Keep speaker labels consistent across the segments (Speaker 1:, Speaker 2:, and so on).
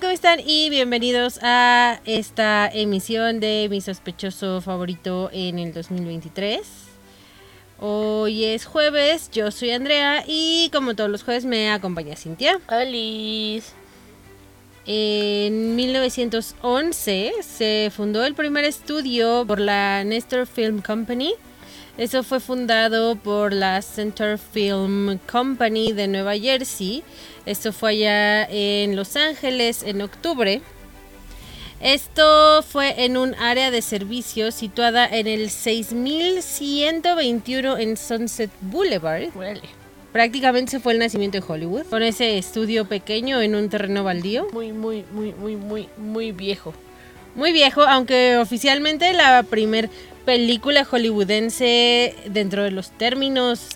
Speaker 1: ¿cómo están? Y bienvenidos a esta emisión de mi sospechoso favorito en el 2023. Hoy es jueves, yo soy Andrea y como todos los jueves me acompaña Cintia.
Speaker 2: Alice.
Speaker 1: En 1911 se fundó el primer estudio por la Nestor Film Company. Eso fue fundado por la Center Film Company de Nueva Jersey. Esto fue allá en Los Ángeles en octubre. Esto fue en un área de servicio situada en el 6121 en Sunset Boulevard. Prácticamente se fue el nacimiento de Hollywood, con ese estudio pequeño en un terreno baldío.
Speaker 2: Muy, muy, muy, muy, muy, muy viejo.
Speaker 1: Muy viejo, aunque oficialmente la primer película hollywoodense dentro de los términos,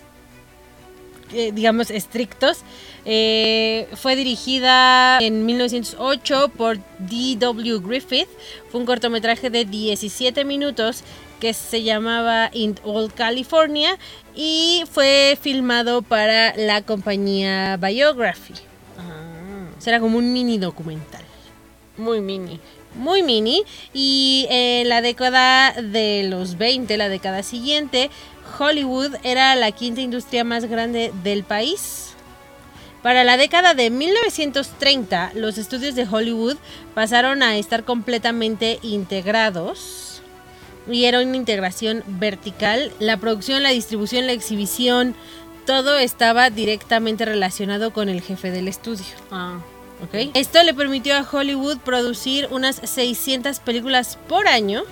Speaker 1: eh, digamos, estrictos, eh, fue dirigida en 1908 por D.W. Griffith. Fue un cortometraje de 17 minutos que se llamaba In Old California y fue filmado para la compañía Biography.
Speaker 2: Ah,
Speaker 1: Será como un mini documental.
Speaker 2: muy mini.
Speaker 1: Muy mini. Y en la década de los 20, la década siguiente, Hollywood era la quinta industria más grande del país. Para la década de 1930, los estudios de Hollywood pasaron a estar completamente integrados. Y era una integración vertical. La producción, la distribución, la exhibición, todo estaba directamente relacionado con el jefe del estudio.
Speaker 2: Ah,
Speaker 1: ¿ok? Esto le permitió a Hollywood producir unas 600 películas por año.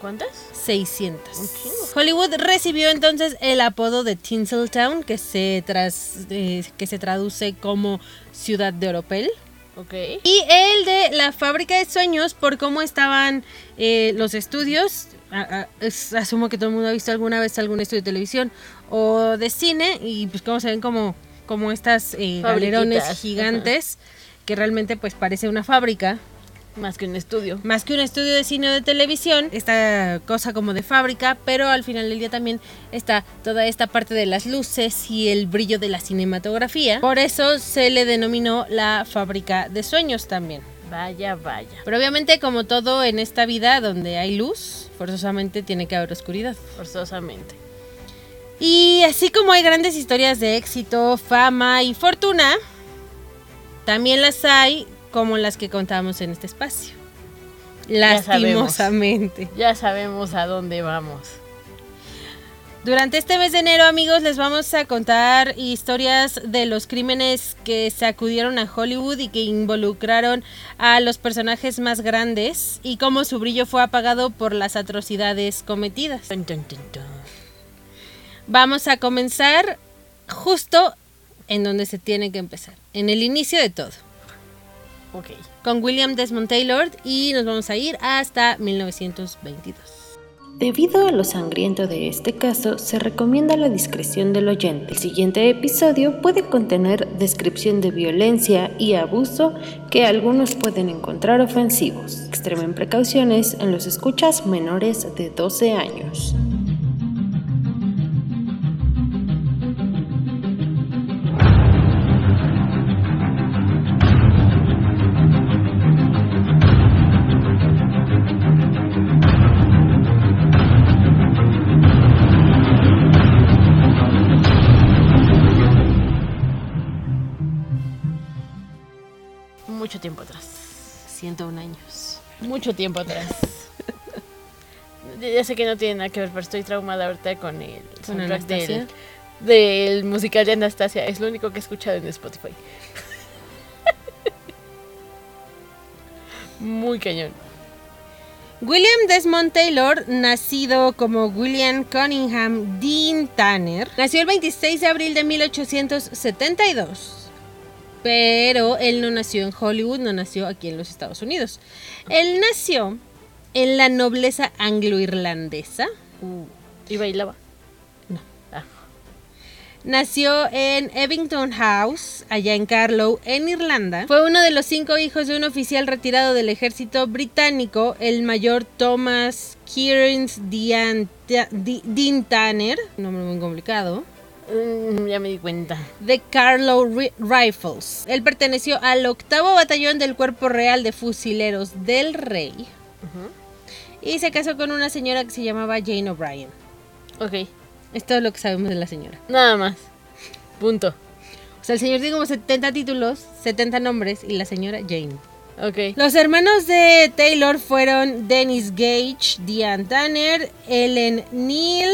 Speaker 2: ¿cuántas?
Speaker 1: 600.
Speaker 2: Un chingo.
Speaker 1: Hollywood recibió entonces el apodo de Tinseltown, que se, tras- eh, que se traduce como ciudad de oropel.
Speaker 2: Ok.
Speaker 1: Y el de la fábrica de sueños por cómo estaban eh, los estudios. A- a- es- asumo que todo el mundo ha visto alguna vez algún estudio de televisión o de cine y pues cómo se ven como, como estas eh, galerones gigantes que realmente pues parece una fábrica.
Speaker 2: Más que un estudio.
Speaker 1: Más que un estudio de cine o de televisión, esta cosa como de fábrica, pero al final del día también está toda esta parte de las luces y el brillo de la cinematografía. Por eso se le denominó la fábrica de sueños también.
Speaker 2: Vaya, vaya.
Speaker 1: Pero obviamente como todo en esta vida donde hay luz, forzosamente tiene que haber oscuridad.
Speaker 2: Forzosamente.
Speaker 1: Y así como hay grandes historias de éxito, fama y fortuna, también las hay como las que contamos en este espacio.
Speaker 2: Ya sabemos.
Speaker 1: Lastimosamente.
Speaker 2: Ya sabemos a dónde vamos.
Speaker 1: Durante este mes de enero, amigos, les vamos a contar historias de los crímenes que sacudieron a Hollywood y que involucraron a los personajes más grandes y cómo su brillo fue apagado por las atrocidades cometidas. Vamos a comenzar justo en donde se tiene que empezar, en el inicio de todo,
Speaker 2: Ok.
Speaker 1: con William Desmond Taylor y nos vamos a ir hasta 1922.
Speaker 3: Debido a lo sangriento de este caso, se recomienda la discreción del oyente. El siguiente episodio puede contener descripción de violencia y abuso que algunos pueden encontrar ofensivos. Extremen precauciones en los escuchas menores de 12 años.
Speaker 2: Mucho tiempo atrás.
Speaker 1: 101 años.
Speaker 2: Mucho tiempo atrás. Ya- sé que no tiene nada que ver, pero estoy traumada ahorita con el
Speaker 1: ¿Con
Speaker 2: soundtrack del, del musical de Anastasia. Es lo único que he escuchado en Spotify. Muy cañón.
Speaker 1: William Desmond Taylor, nacido como William Cunningham Dean Tanner, nació el 26 de abril de 1872. Pero él no nació en Hollywood, no nació aquí en los Estados Unidos. Él nació en la nobleza anglo-irlandesa.
Speaker 2: Y bailaba.
Speaker 1: No.
Speaker 2: Ah,
Speaker 1: Nació en Evington House, allá en Carlow, en Irlanda. Fue uno de los cinco hijos de un oficial retirado del ejército británico, el mayor Thomas Kearns Dean, Dean Tanner, nombre muy complicado.
Speaker 2: Mm, ya me di cuenta.
Speaker 1: de Carlow Ri- Rifles. Él perteneció al octavo batallón del Cuerpo Real de Fusileros del Rey y se casó con una señora que se llamaba Jane O'Brien.
Speaker 2: Ok,
Speaker 1: Es todo lo que sabemos de la señora.
Speaker 2: nada más. Punto.
Speaker 1: O sea, el señor tiene como 70 títulos, 70 nombres y la señora Jane.
Speaker 2: Ok.
Speaker 1: Los hermanos de Taylor fueron Dennis Gage, Dean Tanner, Ellen Neal,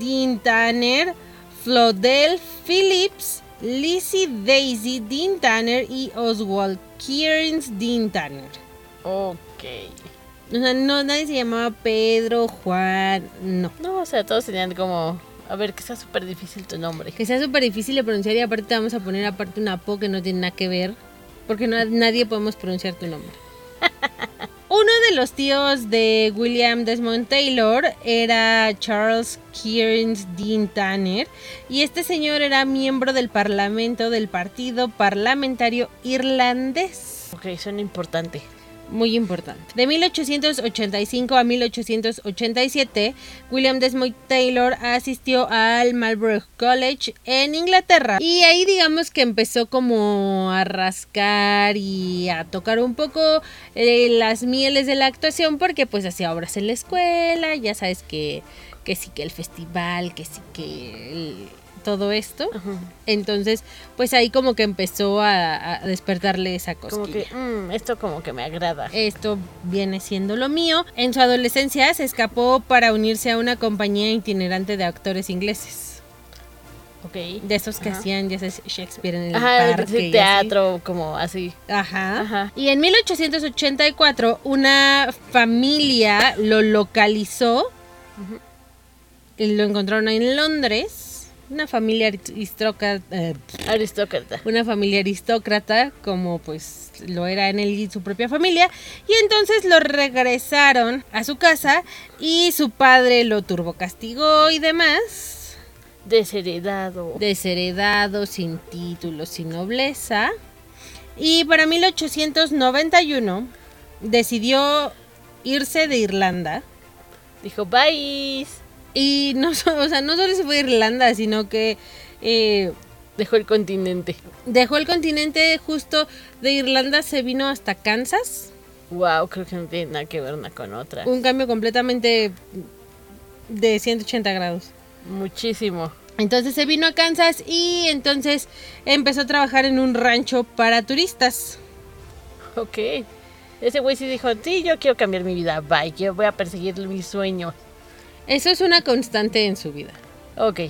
Speaker 1: Dean Tanner, Flodell Phillips, Lizzie Daisy Dean Tanner y Oswald Kearns Dean Tanner.
Speaker 2: Ok.
Speaker 1: O sea, no, nadie se llamaba Pedro, Juan, no.
Speaker 2: No, o sea, todos tenían como... A ver, que sea súper difícil tu nombre.
Speaker 1: Que sea súper difícil de pronunciar y aparte te vamos a poner aparte una po que no tiene nada que ver. Porque no- nadie podemos pronunciar tu nombre. Uno de los tíos de William Desmond Taylor era Charles Kearns Dean Tanner. Y este señor era miembro del parlamento del Partido Parlamentario Irlandés.
Speaker 2: Ok, suena importante.
Speaker 1: Muy importante. De 1885 a 1887, William Desmond Taylor asistió al Marlborough College en Inglaterra. Y ahí digamos que empezó como a rascar y a tocar un poco eh, las mieles de la actuación porque pues hacía obras en la escuela, ya sabes que, que sí que el festival, que sí que el- todo esto.
Speaker 2: Ajá.
Speaker 1: Entonces pues ahí como que empezó a, a despertarle esa cosquilla.
Speaker 2: Como que, mm, esto como que me agrada.
Speaker 1: Esto viene siendo lo mío. En su adolescencia se escapó para unirse a una compañía itinerante de actores ingleses.
Speaker 2: Ok.
Speaker 1: De esos que
Speaker 2: Ajá.
Speaker 1: hacían, ya sabes, Shakespeare en el
Speaker 2: Ajá,
Speaker 1: parque. así.
Speaker 2: teatro, como así.
Speaker 1: Ajá.
Speaker 2: Ajá.
Speaker 1: Y en 1884 una familia lo localizó y lo encontraron en Londres. Una familia aristócrata, eh,
Speaker 2: Aristócrata.
Speaker 1: una familia aristócrata, como pues lo era en él y su propia familia, y entonces lo regresaron a su casa y su padre lo turbocastigó y demás,
Speaker 2: Desheredado.
Speaker 1: desheredado, sin título, sin nobleza, y para 1891 decidió irse de Irlanda.
Speaker 2: Dijo, bye.
Speaker 1: Y no, o sea, no solo se fue a Irlanda, sino que eh,
Speaker 2: Dejó el continente.
Speaker 1: dejó el continente justo de Irlanda, se vino hasta Kansas.
Speaker 2: Wow, creo que no tiene nada que ver una con otra.
Speaker 1: Un cambio completamente de 180 grados.
Speaker 2: Muchísimo.
Speaker 1: Entonces se vino a Kansas y entonces empezó a trabajar en un rancho para turistas.
Speaker 2: Ok. Ese güey sí dijo, sí, yo quiero cambiar mi vida. Bye, yo voy a perseguir mis sueños.
Speaker 1: Eso es una constante en su vida.
Speaker 2: Ok.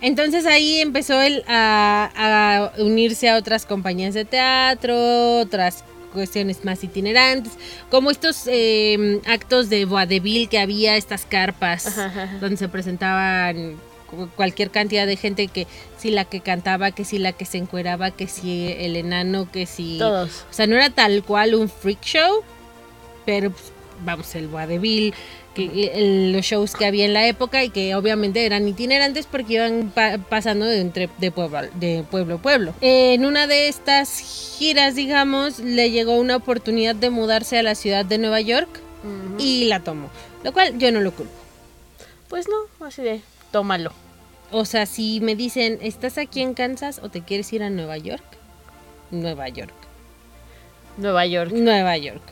Speaker 1: Entonces ahí empezó él a, a unirse a otras compañías de teatro, otras cuestiones más itinerantes, como estos eh, actos de vaudeville que había, estas carpas
Speaker 2: Ajá, ajá, ajá.
Speaker 1: donde se presentaban cu- cualquier cantidad de gente que si la que cantaba, que si la que se encueraba, que si el enano, que si...
Speaker 2: Todos.
Speaker 1: O sea, no era tal cual un freak show, pero pues, vamos, el vaudeville, que, el- los shows que había en la época y que obviamente eran itinerantes porque iban pa- pasando de, entre, de, pueblo, a- de pueblo a pueblo. En una de estas giras, digamos, le llegó una oportunidad de mudarse a la ciudad de Nueva York y la tomó, lo cual yo no lo culpo.
Speaker 2: Pues no, así de, tómalo.
Speaker 1: O sea, si me dicen, ¿estás aquí en Kansas o te quieres ir a Nueva York? Nueva York.
Speaker 2: Nueva York.
Speaker 1: Nueva York.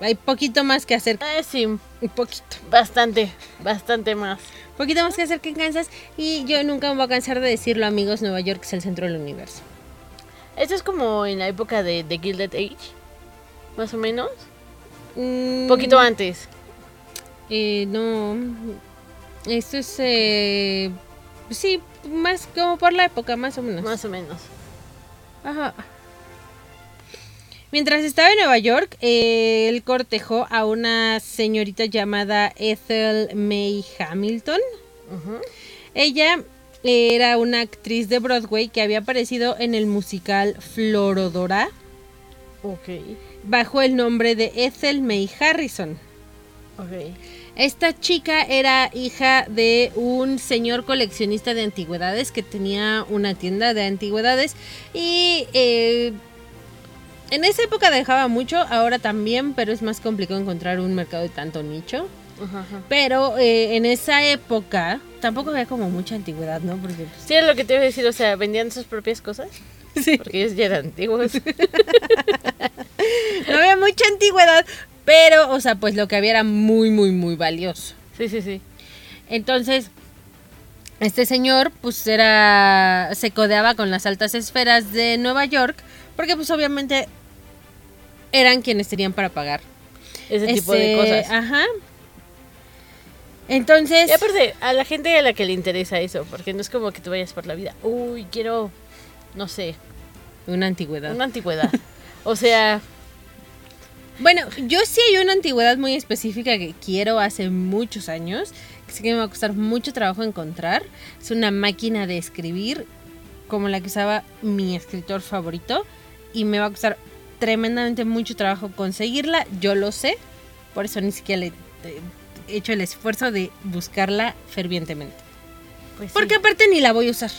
Speaker 1: Hay poquito más que hacer.
Speaker 2: Eh, sí,
Speaker 1: Un poquito.
Speaker 2: bastante, bastante más.
Speaker 1: poquito más que hacer que en Kansas y yo nunca me voy a cansar de decirlo amigos, Nueva York es el centro del universo.
Speaker 2: Esto es como en la época de, de Gilded Age, más o menos.
Speaker 1: Un
Speaker 2: Poquito antes.
Speaker 1: Eh, no, esto es, eh, sí, más como por la época, más o menos.
Speaker 2: Más o menos.
Speaker 1: Ajá. Mientras estaba en Nueva York, eh, él cortejó a una señorita llamada Ethel May Hamilton. Ella era una actriz de Broadway que había aparecido en el musical Florodora
Speaker 2: Ok.
Speaker 1: bajo el nombre de Ethel May Harrison.
Speaker 2: Ok.
Speaker 1: Esta chica era hija de un señor coleccionista de antigüedades que tenía una tienda de antigüedades y eh, en esa época dejaba mucho, ahora también, pero es más complicado encontrar un mercado de tanto nicho.
Speaker 2: Ajá, ajá.
Speaker 1: Pero eh, en esa época tampoco había como mucha antigüedad, ¿no? Porque pues,
Speaker 2: Sí, es lo que te iba a decir, o sea, vendían sus propias cosas.
Speaker 1: Sí.
Speaker 2: Porque ellos ya eran antiguos.
Speaker 1: no había mucha antigüedad, pero, o sea, pues lo que había era muy, muy, muy valioso.
Speaker 2: Sí, sí, sí.
Speaker 1: Entonces, este señor, pues era. se codeaba con las altas esferas de Nueva York, porque, pues obviamente, eran quienes tenían para pagar.
Speaker 2: Ese tipo de cosas.
Speaker 1: Ajá. Entonces.
Speaker 2: Y aparte, a la gente a la que le interesa eso, porque no es como que tú vayas por la vida, uy, quiero, no sé,
Speaker 1: Una antigüedad.
Speaker 2: una antigüedad. o sea,
Speaker 1: Bueno, yo sí hay una antigüedad muy específica que quiero hace muchos años, que sé que me va a costar mucho trabajo encontrar. Es una máquina de escribir como la que usaba mi escritor favorito y me va a costar tremendamente mucho trabajo conseguirla, yo lo sé, por eso ni siquiera le he hecho el esfuerzo de buscarla fervientemente.
Speaker 2: pues sí.
Speaker 1: Porque aparte ni la voy a usar.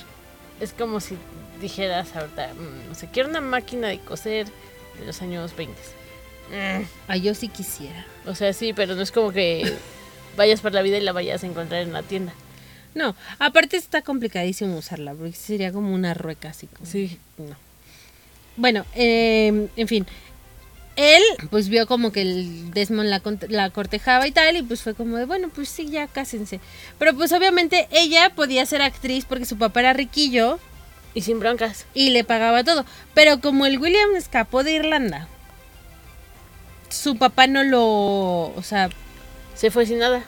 Speaker 2: es como si dijeras ahorita, mm, no sé, quiero una máquina de coser de los años 20. Mm,
Speaker 1: Ah, yo sí quisiera.
Speaker 2: O sea, sí, pero no es como que vayas por la vida y la vayas a encontrar en la tienda.
Speaker 1: No, aparte está complicadísimo usarla, porque sería como una rueca así. como-
Speaker 2: Sí.
Speaker 1: No. Bueno, eh, en fin. Él, pues vio como que el Desmond la, la cortejaba y tal, y pues fue como de, bueno, pues sí, ya cásense. Pero pues obviamente ella podía ser actriz porque su papá era riquillo
Speaker 2: Y sin broncas.
Speaker 1: y le pagaba todo. Pero como el William escapó de Irlanda, su papá no lo, o sea,
Speaker 2: Se fue sin nada.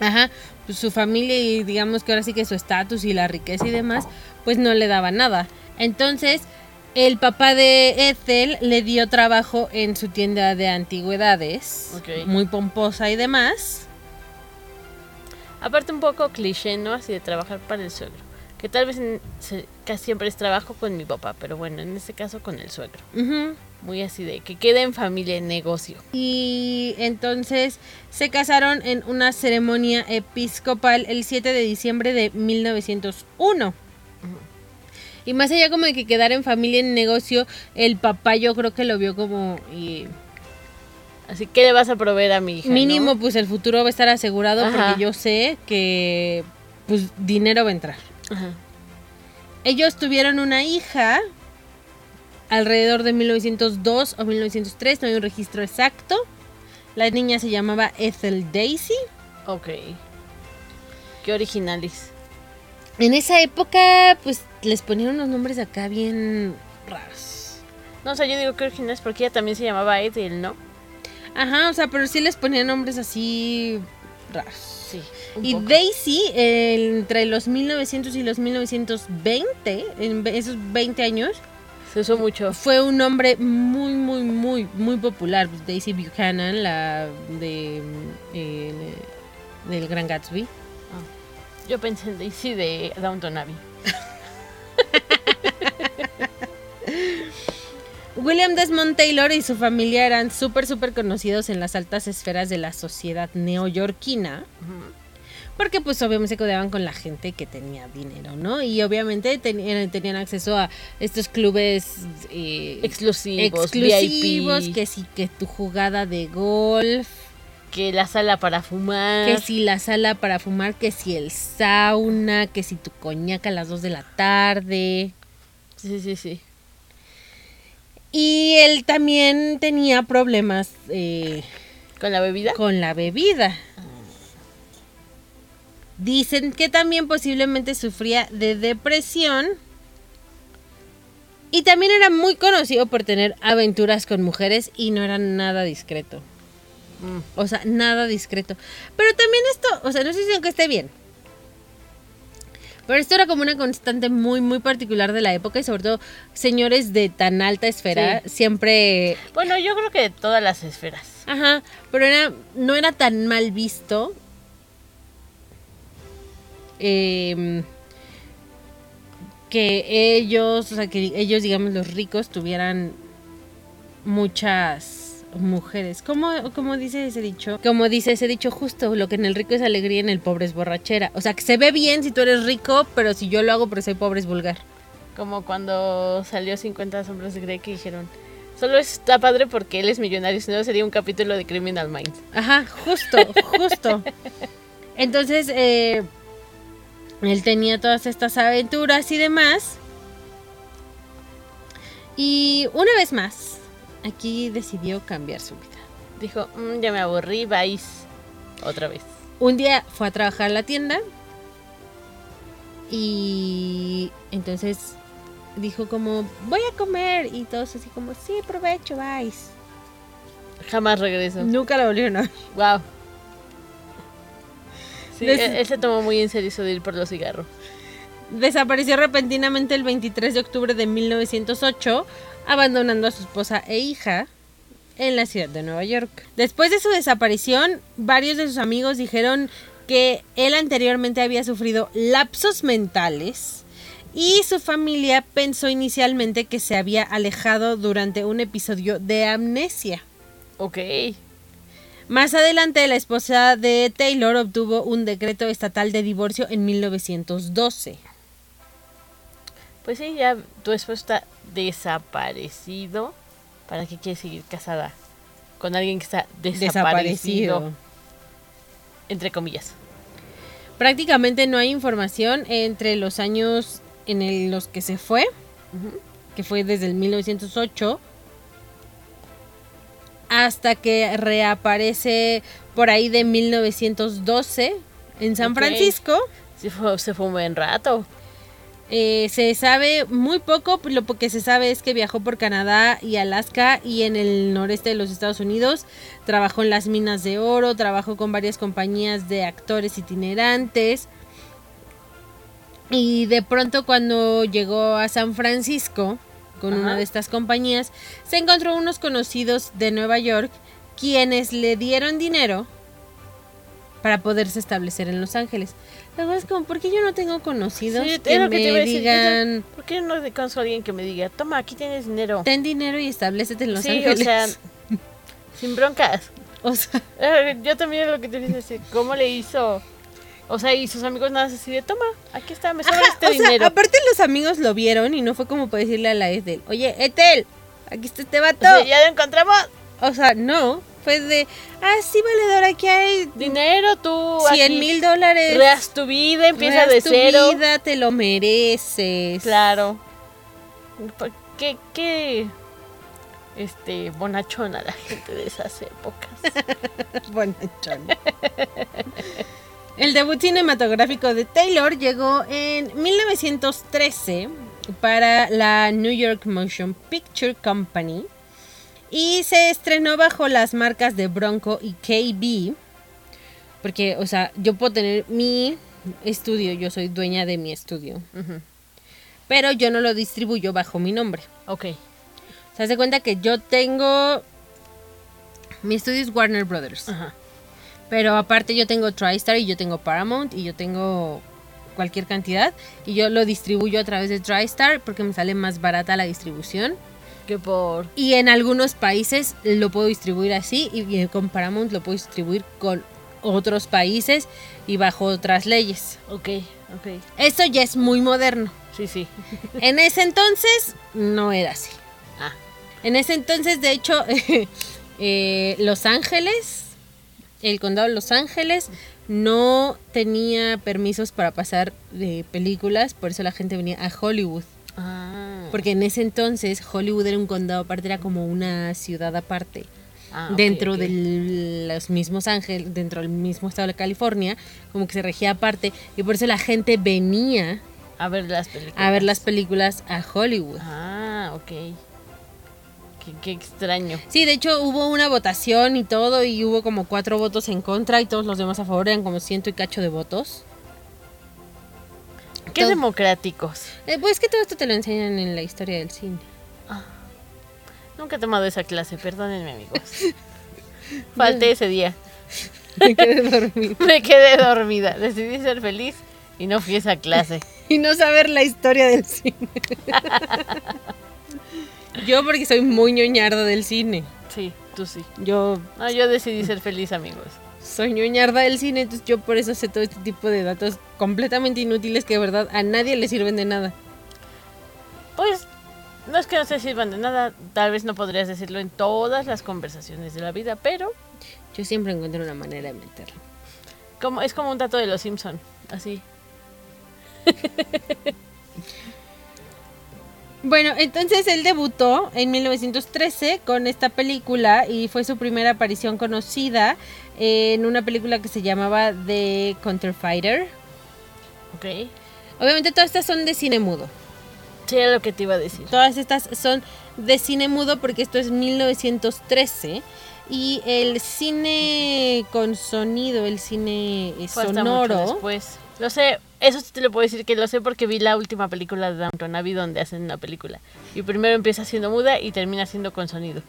Speaker 1: Ajá, pues su familia y digamos que ahora sí que su estatus y la riqueza y demás, pues no le daba nada. Entonces, el papá de Ethel le dio trabajo en su tienda de antigüedades,
Speaker 2: Ok.
Speaker 1: muy pomposa y demás.
Speaker 2: Aparte un poco cliché, ¿no? Así de trabajar para el suegro. Que tal vez casi siempre es trabajo con mi papá, pero bueno, en este caso con el suegro. Muy así de que quede en familia en negocio.
Speaker 1: Y entonces se casaron en una ceremonia episcopal el 7 de diciembre de 1901. Y más allá como de que quedar en familia en negocio, el papá yo creo que lo vio como... y
Speaker 2: Así que le vas a proveer a mi hija.
Speaker 1: Mínimo,
Speaker 2: ¿no?
Speaker 1: pues el futuro va a estar asegurado
Speaker 2: Ajá.
Speaker 1: porque yo sé que pues dinero va a entrar.
Speaker 2: Ajá.
Speaker 1: Ellos tuvieron una hija alrededor de 1902 o 1903, no hay un registro exacto. La niña se llamaba Ethel Daisy.
Speaker 2: Ok. Qué originales.
Speaker 1: En esa época, pues les ponían unos nombres acá bien raros.
Speaker 2: No, o sea, yo digo que originales porque ella también se llamaba Ethel, ¿no?
Speaker 1: Ajá, o sea, pero sí les ponían nombres así raros.
Speaker 2: Sí.
Speaker 1: Y
Speaker 2: poco.
Speaker 1: Daisy, eh, entre los 1900 y los 1920, en esos 20 años,
Speaker 2: Se usó mucho.
Speaker 1: fue un nombre muy, muy, muy, muy popular. Daisy Buchanan, la de eh, del Gran Gatsby.
Speaker 2: Yo pensé en Daisy de Downton Abbey.
Speaker 1: William Desmond Taylor y su familia eran súper, súper conocidos en las altas esferas de la sociedad neoyorquina. Porque pues obviamente se codeaban con la gente que tenía dinero, ¿no? Y obviamente ten- tenían acceso a estos clubes eh,
Speaker 2: Exclusivos,
Speaker 1: exclusivos,
Speaker 2: VIP,
Speaker 1: que sí, que tu jugada de golf,
Speaker 2: que la sala para fumar.
Speaker 1: que si la sala para fumar, que si el sauna, que si tu coñac a las 2 de la tarde.
Speaker 2: Sí, sí, sí.
Speaker 1: Y él también tenía problemas eh,
Speaker 2: ¿Con la bebida?
Speaker 1: con la bebida. Dicen que también posiblemente sufría de depresión. Y también era muy conocido por tener aventuras con mujeres y no era nada discreto.
Speaker 2: Mm.
Speaker 1: O sea, nada discreto. Pero también esto, o sea, no estoy diciendo que esté bien. Pero esto era como una constante muy, muy particular de la época y sobre todo señores de tan alta esfera siempre...
Speaker 2: Bueno, yo creo que de todas las esferas.
Speaker 1: Ajá, pero era, no era tan mal visto. em, que ellos, o sea, que ellos, digamos, los ricos tuvieran muchas mujeres. ¿Cómo, cómo dice ese dicho? Como dice ese dicho justo, lo que en el rico es alegría, en el pobre es borrachera. O sea, que se ve bien si tú eres rico, pero si yo lo hago porque soy pobre es vulgar.
Speaker 2: Como cuando salió 50 sombras de Grey que dijeron, Solo está padre porque él es millonario, si no sería un capítulo de Criminal Minds.
Speaker 1: Ajá, justo, justo. Entonces, eh, él tenía todas estas aventuras y demás. Y una vez más, aquí decidió cambiar su vida.
Speaker 2: Dijo, "Mm, ya me aburrí, vais. Otra vez.
Speaker 1: Un día fue a trabajar a la tienda y entonces dijo como, voy a comer y todos así como, sí, provecho, vais.
Speaker 2: Jamás regresó.
Speaker 1: Nunca la volvieron a ver.
Speaker 2: Wow. Sí,
Speaker 1: Des-
Speaker 2: él, él se tomó muy en serio eso de ir por los cigarros.
Speaker 1: Desapareció repentinamente el 23 de octubre de 1908, abandonando a su esposa e hija en la ciudad de Nueva York. Después de su desaparición, varios de sus amigos dijeron que él anteriormente había sufrido lapsos mentales y su familia pensó inicialmente que se había alejado durante un episodio de amnesia.
Speaker 2: Ok.
Speaker 1: Más adelante, la esposa de Taylor obtuvo un decreto estatal de divorcio en 1912.
Speaker 2: Pues sí, ya tu esposo está desaparecido. ¿Para qué quieres seguir casada? Con alguien que está desaparecido.
Speaker 1: Desaparecido.
Speaker 2: Entre comillas.
Speaker 1: Prácticamente no hay información entre los años en el- los que se fue, que fue desde el 1908, hasta que reaparece por ahí de 1912 en San. Francisco.
Speaker 2: Sí, fue, se fue un buen rato.
Speaker 1: Eh, se sabe muy poco, lo que se sabe es que viajó por Canadá y Alaska y en el noreste de los Estados Unidos. Trabajó en las minas de oro, trabajó con varias compañías de actores itinerantes. Y de pronto cuando llegó a San Francisco con
Speaker 2: Ajá.
Speaker 1: una de estas compañías, se encontró unos conocidos de Nueva York quienes le dieron dinero para poderse establecer en Los Ángeles. Luego es como, ¿por qué yo no tengo conocidos
Speaker 2: Sí,
Speaker 1: que me
Speaker 2: que a decir.
Speaker 1: digan,
Speaker 2: ¿Por qué no le conozco a alguien que me diga, toma, aquí tienes dinero?
Speaker 1: ten dinero y establecete en Los
Speaker 2: sí,
Speaker 1: Ángeles?
Speaker 2: o sea, sin broncas.
Speaker 1: O sea,
Speaker 2: Yo también es lo que te dice así, ¿cómo le hizo? O sea, y sus amigos nada más así de, toma, aquí está, me sobra
Speaker 1: ajá,
Speaker 2: este
Speaker 1: o sea,
Speaker 2: dinero.
Speaker 1: aparte los amigos lo vieron y no fue como para decirle a la Ethel, oye, Ethel, aquí está este
Speaker 2: O
Speaker 1: vato.
Speaker 2: sea, ya lo encontramos.
Speaker 1: O sea, no, fue de, ah, sí, valedor, aquí hay
Speaker 2: Dinero, tú
Speaker 1: 100
Speaker 2: aquí,
Speaker 1: mil dólares.
Speaker 2: Reas tu vida, empieza
Speaker 1: Reas
Speaker 2: de
Speaker 1: tu
Speaker 2: cero.
Speaker 1: vida, te lo mereces.
Speaker 2: Claro. ¿Qué, qué, este, bonachona la gente de esas épocas.
Speaker 1: Bonachón. El debut cinematográfico de Taylor llegó en 1913 para la New York Motion Picture Company y se estrenó bajo las marcas de Bronco y KB. Porque, o sea, yo puedo tener mi estudio, yo soy dueña de mi estudio, pero yo no lo distribuyo bajo mi nombre.
Speaker 2: Ok.
Speaker 1: Se hace cuenta que yo tengo. Mi estudio es Warner Brothers.
Speaker 2: Ajá.
Speaker 1: Pero aparte yo tengo TriStar y yo tengo Paramount y yo tengo cualquier cantidad. Y yo lo distribuyo a través de TriStar porque me sale más barata la distribución.
Speaker 2: Que por...
Speaker 1: Y en algunos países lo puedo distribuir así y con Paramount lo puedo distribuir con otros países y bajo otras leyes.
Speaker 2: Ok, ok.
Speaker 1: Esto ya es muy moderno.
Speaker 2: Sí, sí.
Speaker 1: En ese entonces no era así.
Speaker 2: Ah,
Speaker 1: En ese entonces, de hecho, eh, Los Ángeles, el condado de Los Ángeles, no tenía permisos para pasar de películas, por eso la gente venía a Hollywood.
Speaker 2: Ah.
Speaker 1: Porque en ese entonces Hollywood era un condado aparte, era como una ciudad aparte.
Speaker 2: Ah,
Speaker 1: dentro
Speaker 2: ok.
Speaker 1: de los mismos ángeles, dentro del mismo estado de California, como que se regía aparte, y por eso la gente venía
Speaker 2: A ver las películas.
Speaker 1: a ver las películas a Hollywood.
Speaker 2: Ah, ok. Qué, qué extraño.
Speaker 1: Sí, de hecho hubo una votación y todo y hubo como cuatro votos en contra y todos los demás a favor eran como ciento y cacho de votos.
Speaker 2: Qué
Speaker 1: Todo-
Speaker 2: democráticos.
Speaker 1: Eh, pues que todo esto te lo enseñan en la historia del cine.
Speaker 2: Nunca he tomado esa clase, perdónenme amigos. Falté ese día.
Speaker 1: Me quedé dormida.
Speaker 2: Me quedé dormida. Decidí ser feliz y no fui a esa clase.
Speaker 1: Y no saber la historia del cine. Yo porque soy muy ñoñarda del cine.
Speaker 2: Sí, tú sí.
Speaker 1: Yo
Speaker 2: No, yo decidí ser feliz, amigos.
Speaker 1: Soy ñoñarda del cine, entonces yo por eso sé todo este tipo de datos completamente inútiles que de verdad a nadie le sirven de nada.
Speaker 2: Pues No es que no se sirvan de nada, tal vez no podrías decirlo en todas las conversaciones de la vida, pero
Speaker 1: Yo siempre encuentro una manera de meterlo.
Speaker 2: como, es como un dato de los Simpson, así.
Speaker 1: Bueno, entonces él debutó en 1913 con esta película y fue su primera aparición conocida en una película que se llamaba The Counterfighter.
Speaker 2: Ok.
Speaker 1: Obviamente todas estas son de cine mudo.
Speaker 2: Sí, era lo que te iba a decir.
Speaker 1: Todas estas son de cine mudo porque esto es 1913 y el cine con sonido, el cine eh, sonoro.
Speaker 2: después. Lo sé, eso sí te lo puedo decir que lo sé porque vi la última película de Downton Abbey donde hacen una película. Y primero empieza siendo muda y termina siendo con sonido.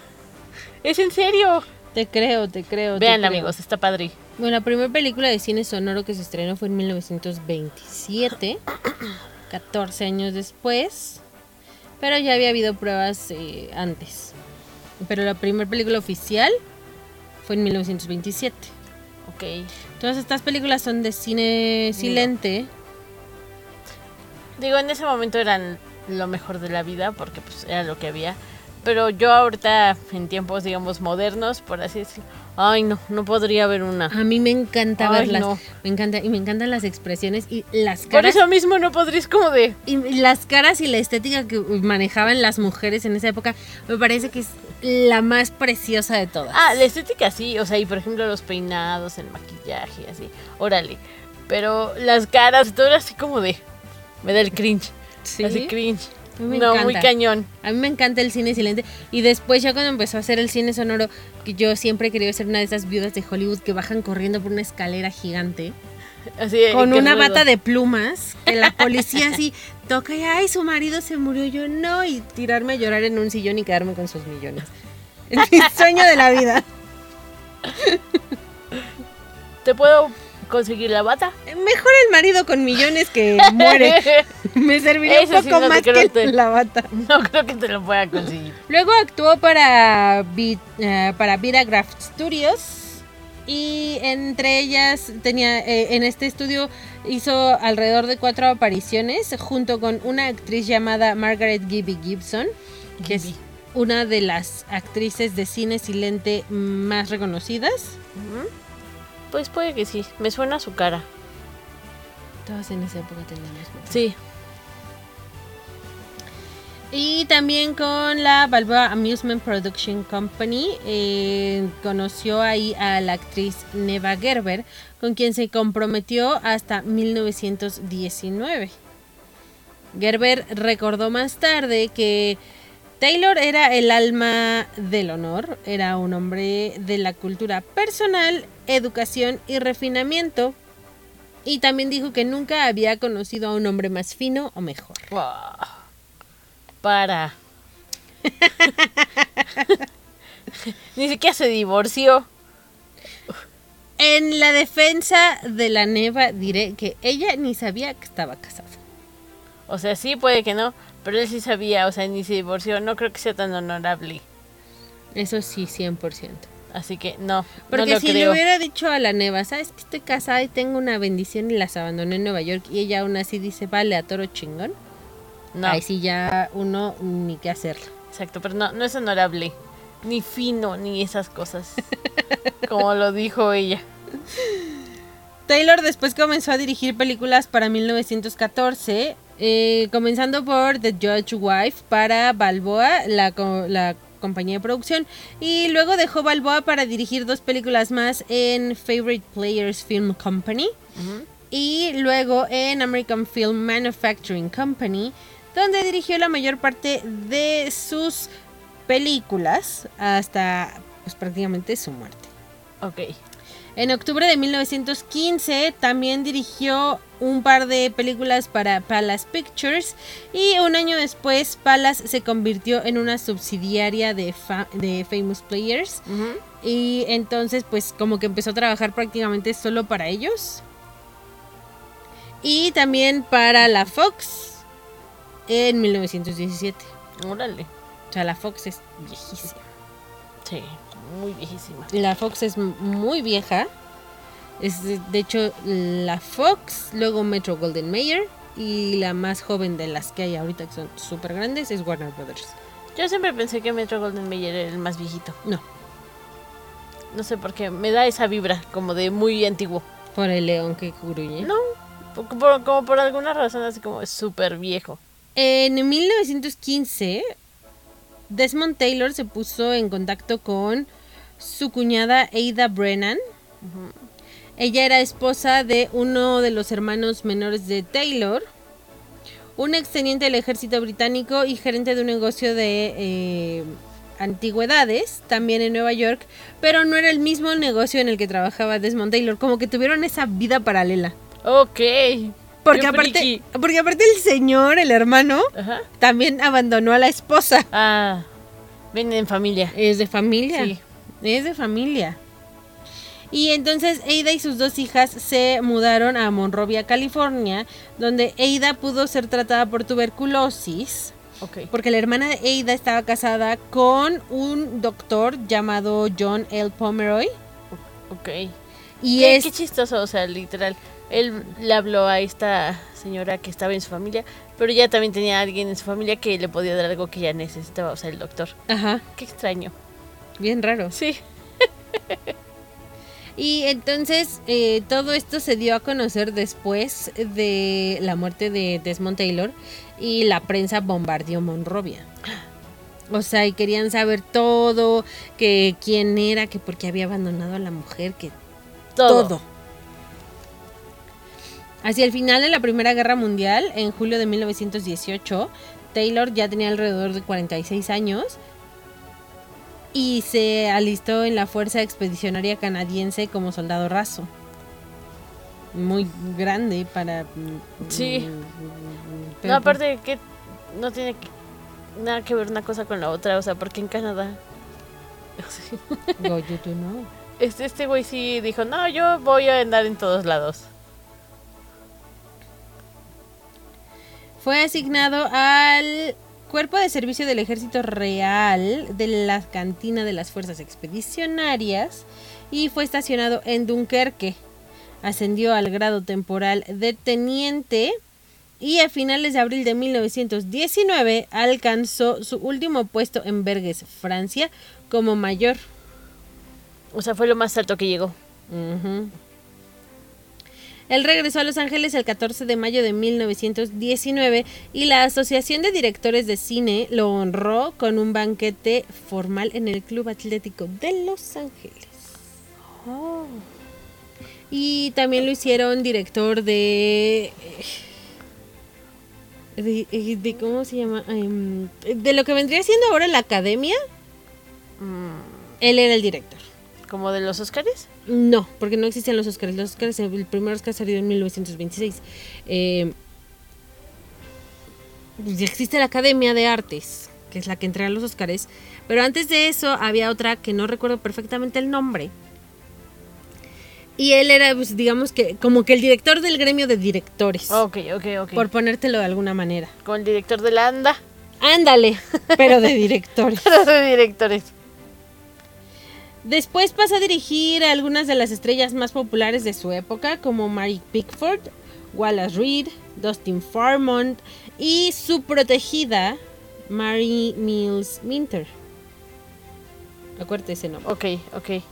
Speaker 2: ¿Es en serio?
Speaker 1: Te creo, te creo. te
Speaker 2: Vean
Speaker 1: creo.
Speaker 2: amigos, está padre.
Speaker 1: Bueno, la primera película de cine sonoro que se estrenó fue en 1927, 14 años después, pero ya había habido pruebas eh, antes. Pero la primera película oficial fue en 1927.
Speaker 2: Ok.
Speaker 1: Todas estas películas son de cine silente.
Speaker 2: Digo, en ese momento eran lo mejor de la vida porque pues era lo que había. Pero yo ahorita, en tiempos, digamos, modernos, por así decirlo, ay no, no podría ver una.
Speaker 1: A mí me encanta
Speaker 2: Ay,
Speaker 1: verlas.
Speaker 2: no.
Speaker 1: Me encanta y me encantan las expresiones y las
Speaker 2: Por
Speaker 1: caras
Speaker 2: eso mismo no podrías como de...
Speaker 1: y las caras y la estética que manejaban las mujeres en esa época me parece que es la más preciosa de todas.
Speaker 2: Ah, la estética sí, o sea, y por ejemplo los peinados, el maquillaje, así, órale. Pero las caras, todo era así como de... Me da el cringe.
Speaker 1: Sí.
Speaker 2: Así cringe.
Speaker 1: A mí me
Speaker 2: no, muy cañón.
Speaker 1: A mí me encanta el cine silente. Y después ya cuando empezó a hacer el cine sonoro, que yo siempre he querido ser una de esas viudas de Hollywood que bajan corriendo por una escalera gigante.
Speaker 2: Así,
Speaker 1: Con una bata de plumas. Que la policía así toca y ay, su marido se murió. Yo no. Y tirarme a llorar en un sillón y quedarme con sus millones. Es mi sueño de la vida.
Speaker 2: ¿Te puedo conseguir la bata?
Speaker 1: Mejor el marido con millones que muere. Me serviría
Speaker 2: Eso
Speaker 1: un
Speaker 2: sí
Speaker 1: poco
Speaker 2: no
Speaker 1: más que
Speaker 2: te-
Speaker 1: la bata.
Speaker 2: No creo que te lo pueda conseguir.
Speaker 1: Luego actuó para, Vi- eh, para Vitagraph Studios y entre ellas tenía eh, en este estudio hizo alrededor de cuatro apariciones junto con una actriz llamada Margaret Gibby Gibson, que es una de las actrices de cine silente más reconocidas.
Speaker 2: Pues puede que sí, me suena su cara.
Speaker 1: Todas en esa época teníamos.
Speaker 2: Sí.
Speaker 1: Y también con la Balboa Amusement Production Company eh, conoció ahí a la actriz Neva Gerber, con quien se comprometió hasta 1919. Gerber recordó más tarde que Taylor era el alma del honor, era un hombre de la cultura personal, educación y refinamiento. Y también dijo que nunca había conocido a un hombre más fino o mejor.
Speaker 2: Wow. Para. Ni siquiera se divorció.
Speaker 1: En la defensa de la Neva diré que ella ni sabía que estaba casada.
Speaker 2: O sea, sí, puede que no, pero él sí sabía, o sea, ni se divorció. No creo que sea tan honorable.
Speaker 1: Eso sí, 100%.
Speaker 2: Así que no,
Speaker 1: Porque
Speaker 2: no lo
Speaker 1: si le hubiera dicho a la Neva, sabes que estoy casada y tengo una bendición y las abandoné en Nueva York y ella aún así dice, vale, a toro chingón.
Speaker 2: No,
Speaker 1: Ahí sí ya uno ni qué hacerlo.
Speaker 2: exacto, pero no, no es honorable. Ni fino, ni esas cosas. Como lo dijo ella.
Speaker 1: Taylor después comenzó a dirigir películas para 1914, eh, comenzando por The Judge Wife para Balboa, la, co- la compañía de producción, y luego dejó Balboa para dirigir dos películas más en Favorite Players Film Company y luego en American Film Manufacturing Company, donde dirigió la mayor parte de sus películas hasta pues, prácticamente su muerte.
Speaker 2: Ok.
Speaker 1: En octubre de 1915 también dirigió un par de películas para Palace Pictures y un año después Palace se convirtió en una subsidiaria de, Fa- de Famous Players y entonces pues como que empezó a trabajar prácticamente solo para ellos. Y también para la Fox en 1917.
Speaker 2: Órale.
Speaker 1: O sea, la Fox es viejísima.
Speaker 2: Sí, muy viejísima.
Speaker 1: La Fox es muy vieja. Es de, hecho la Fox, luego Metro Golden Mayer y la más joven de las que hay ahorita que son súper grandes es Warner Brothers.
Speaker 2: Yo siempre pensé que Metro Golden Mayer era el más viejito.
Speaker 1: No,
Speaker 2: No sé por qué, me da esa vibra como de muy antiguo.
Speaker 1: por el león que gruñe.
Speaker 2: No, por- por- como por alguna razón así como es súper viejo.
Speaker 1: En 1915, Desmond Taylor se puso en contacto con su cuñada Ada Brennan. Ella era esposa de uno de los hermanos menores de Taylor, un exteniente del ejército británico y gerente de un negocio de eh, antigüedades, también en Nueva York, pero no era el mismo negocio en el que trabajaba Desmond Taylor, como que tuvieron esa vida paralela.
Speaker 2: Ok.
Speaker 1: Porque aparte,
Speaker 2: friki.
Speaker 1: porque aparte el señor, el hermano,
Speaker 2: Ajá.
Speaker 1: también abandonó a la esposa.
Speaker 2: Ah, ven en familia.
Speaker 1: Es de familia.
Speaker 2: Sí.
Speaker 1: Es de familia. Y entonces Ada y sus dos hijas se mudaron a Monrovia, California, donde Ada pudo ser tratada por tuberculosis,
Speaker 2: Ok.
Speaker 1: porque la hermana de Ada estaba casada con un doctor llamado John L. Pomeroy.
Speaker 2: Ok.
Speaker 1: Y
Speaker 2: qué,
Speaker 1: es
Speaker 2: qué chistoso, o sea, literal. Él le habló a esta señora que estaba en su familia, pero ella también tenía a alguien en su familia que le podía dar algo que ella necesitaba, o sea, el doctor.
Speaker 1: Ajá,
Speaker 2: Qué extraño.
Speaker 1: Bien raro.
Speaker 2: Sí.
Speaker 1: Y entonces eh, todo esto se dio a conocer después de la muerte de Desmond Taylor y la prensa bombardeó Monrovia. O sea, y querían saber todo, que quién era, que por qué había abandonado a la mujer, que
Speaker 2: Todo.
Speaker 1: todo. Hacia el final de la Primera Guerra Mundial, en julio de 1918, Taylor ya tenía alrededor de 46 años y se alistó en la Fuerza Expedicionaria Canadiense como soldado raso. Muy grande para... mm,
Speaker 2: Sí.
Speaker 1: mm,
Speaker 2: No, aparte de que no tiene nada que ver una cosa con la otra, o sea, porque en Canadá.
Speaker 1: To know.
Speaker 2: Este, este güey sí dijo, no, yo voy a andar en todos lados.
Speaker 1: Fue asignado al Cuerpo de Servicio del Ejército Real de la Cantina de las Fuerzas Expedicionarias y fue estacionado en Dunkerque. Ascendió al grado temporal de teniente y a finales de abril de 1919 alcanzó su último puesto en Verges, Francia, como mayor.
Speaker 2: O sea, fue lo más alto que llegó.
Speaker 1: Él regresó a Los Ángeles el 14 de mayo de 1919 y la Asociación de Directores de Cine lo honró con un banquete formal en el Club Atlético de Los Ángeles. Y también lo hicieron director de... De, de- ¿Cómo se llama? Em, de lo que vendría siendo ahora la academia,
Speaker 2: Mm,
Speaker 1: él era el director.
Speaker 2: ¿Como de los Óscares?
Speaker 1: No, porque no existen los Oscars. Los Oscars, el primer Oscar salió en 1926. Eh, pues existe la Academia de Artes, que es la que entrega los Oscars. Pero antes de eso había otra que no recuerdo perfectamente el nombre. Y él era, pues, digamos que, como que el director del gremio de directores.
Speaker 2: Ok, ok, ok.
Speaker 1: Por ponértelo de alguna manera.
Speaker 2: Con el director de la ANDA.
Speaker 1: Ándale, pero de directores.
Speaker 2: Pero de directores.
Speaker 1: Después pasó a dirigir a algunas de las estrellas más populares de su época, como Mary Pickford, Wallace Reed, Dustin Farmont y su protegida, Mary Mills Minter. Acuérdate ese nombre.
Speaker 2: Ok, ok.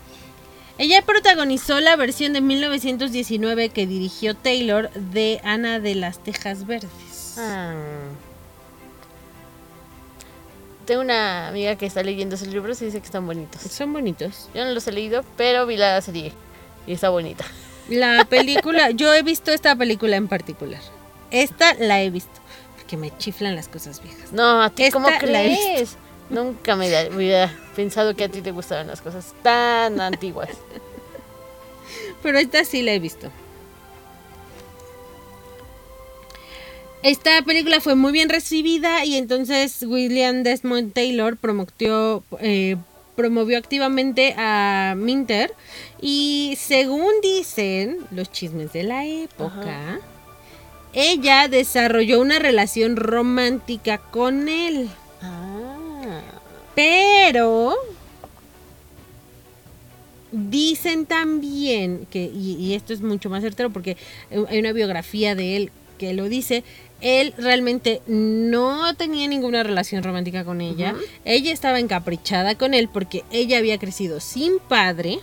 Speaker 1: Ella protagonizó la versión de 1919 que dirigió Taylor de Ana de las Tejas Verdes.
Speaker 2: Ah. Tengo una amiga que está leyendo esos libros y dice que están bonitos.
Speaker 1: Son bonitos.
Speaker 2: Yo no los he leído, pero vi la serie y está bonita.
Speaker 1: La película, yo he visto esta película en particular. Esta la he visto, porque me chiflan las cosas viejas.
Speaker 2: No, ¿a ti
Speaker 1: Esta
Speaker 2: cómo crees? Nunca me hubiera pensado que a ti te gustaban las cosas tan antiguas.
Speaker 1: Pero esta sí la he visto. Esta película fue muy bien recibida y entonces William Desmond Taylor promovió, eh, promovió activamente a Minter y según dicen los chismes de la época, ella desarrolló una relación romántica con él.
Speaker 2: Ah.
Speaker 1: Pero dicen también que, y, y esto es mucho más certero porque hay una biografía de él porque lo dice, él realmente no tenía ninguna relación romántica con ella. Ella estaba encaprichada con él porque ella había crecido sin padre.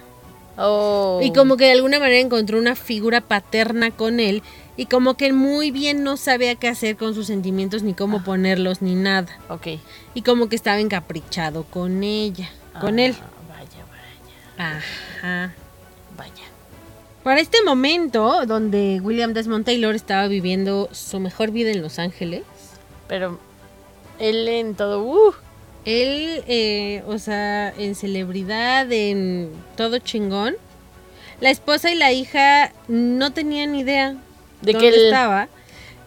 Speaker 2: Oh.
Speaker 1: Y como que de alguna manera encontró una figura paterna con él y como que muy bien no sabía qué hacer con sus sentimientos ni cómo ponerlos ni nada.
Speaker 2: Ok.
Speaker 1: Y como que estaba encaprichado con ella, con él.
Speaker 2: Ah, Vaya, vaya,
Speaker 1: Ajá.
Speaker 2: vaya.
Speaker 1: Para este momento, donde William Desmond Taylor estaba viviendo su mejor vida en Los Ángeles,
Speaker 2: Pero él en todo, uh,
Speaker 1: él, eh, o sea, en celebridad, en todo chingón, la esposa y la hija no tenían idea
Speaker 2: De que
Speaker 1: dónde
Speaker 2: él-
Speaker 1: estaba,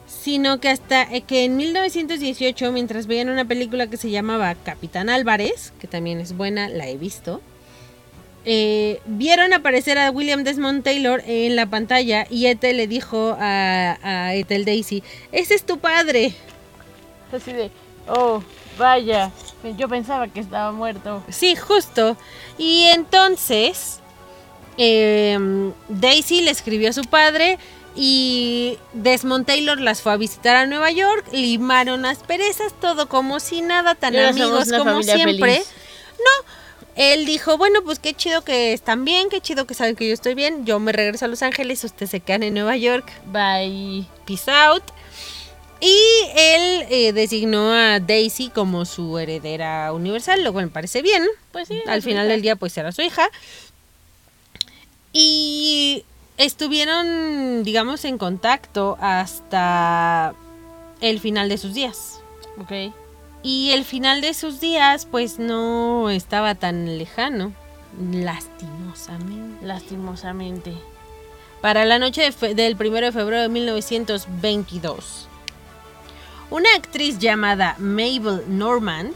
Speaker 1: sino que hasta eh, que en 1918, mientras veían una película que se llamaba Capitán Álvarez, que también es buena, la he visto, eh, vieron aparecer a William Desmond Taylor en la pantalla y Ethel le dijo a, a Ethel Daisy, ese es tu padre.
Speaker 2: así de, oh, vaya. Yo pensaba que estaba muerto.
Speaker 1: Sí, justo. Y entonces em, Daisy le escribió a su padre y Desmond Taylor las fue a visitar a Nueva York, limaron asperezas, todo como si nada, tan amigos como siempre.
Speaker 2: feliz.
Speaker 1: Él dijo, bueno, pues qué chido que están bien, qué chido que saben que yo estoy bien, yo me regreso a Los Ángeles, ustedes se quedan en Nueva York,
Speaker 2: Bye.
Speaker 1: peace out. Y él eh, designó a Daisy como su heredera universal, lo cual me parece bien.
Speaker 2: Pues sí.
Speaker 1: Al final del día pues era su hija. Y estuvieron, digamos, en contacto hasta el final de sus días.
Speaker 2: Ok.
Speaker 1: Y el final de sus días pues no estaba tan lejano, lastimosamente.
Speaker 2: Lastimosamente.
Speaker 1: Para la noche de del 1 de febrero de 1922, una actriz llamada Mabel Normand,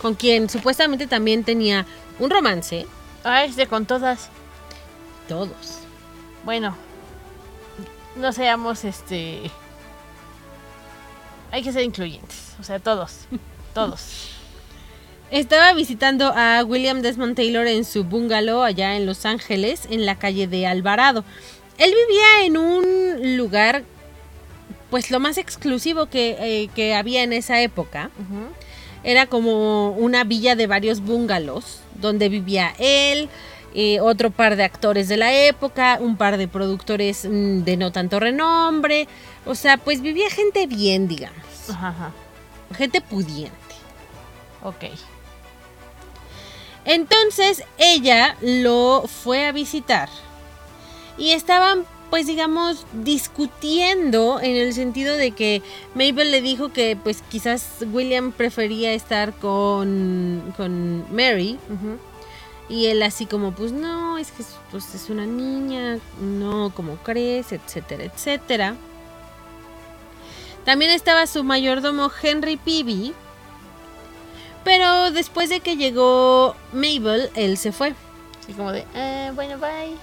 Speaker 1: con quien supuestamente también tenía un romance,
Speaker 2: Ah, este con todas.
Speaker 1: todos.
Speaker 2: Bueno, no seamos este. Hay que ser incluyentes. O sea, todos. Todos.
Speaker 1: Estaba visitando a William Desmond Taylor en su bungalow allá en Los Ángeles, en la calle de Alvarado. Él vivía en un lugar, pues lo más exclusivo que, eh, que había en esa época. Era como una villa de varios bungalows, donde vivía él, eh, otro par de actores de la época, un par de productores mm, de no tanto renombre. O sea, pues vivía gente bien, digamos.
Speaker 2: Ajá, ajá.
Speaker 1: Gente pudiente.
Speaker 2: Ok.
Speaker 1: Entonces ella lo fue a visitar y estaban pues digamos discutiendo en el sentido de que Mabel le dijo que pues quizás William prefería estar con, con Mary y él así como pues no, es que pues, es una niña, no como crees, etcétera, etcétera. También estaba su mayordomo Henry Peavy. Pero después de que llegó Mabel, él se fue.
Speaker 2: Así como de, eh, bueno, bye.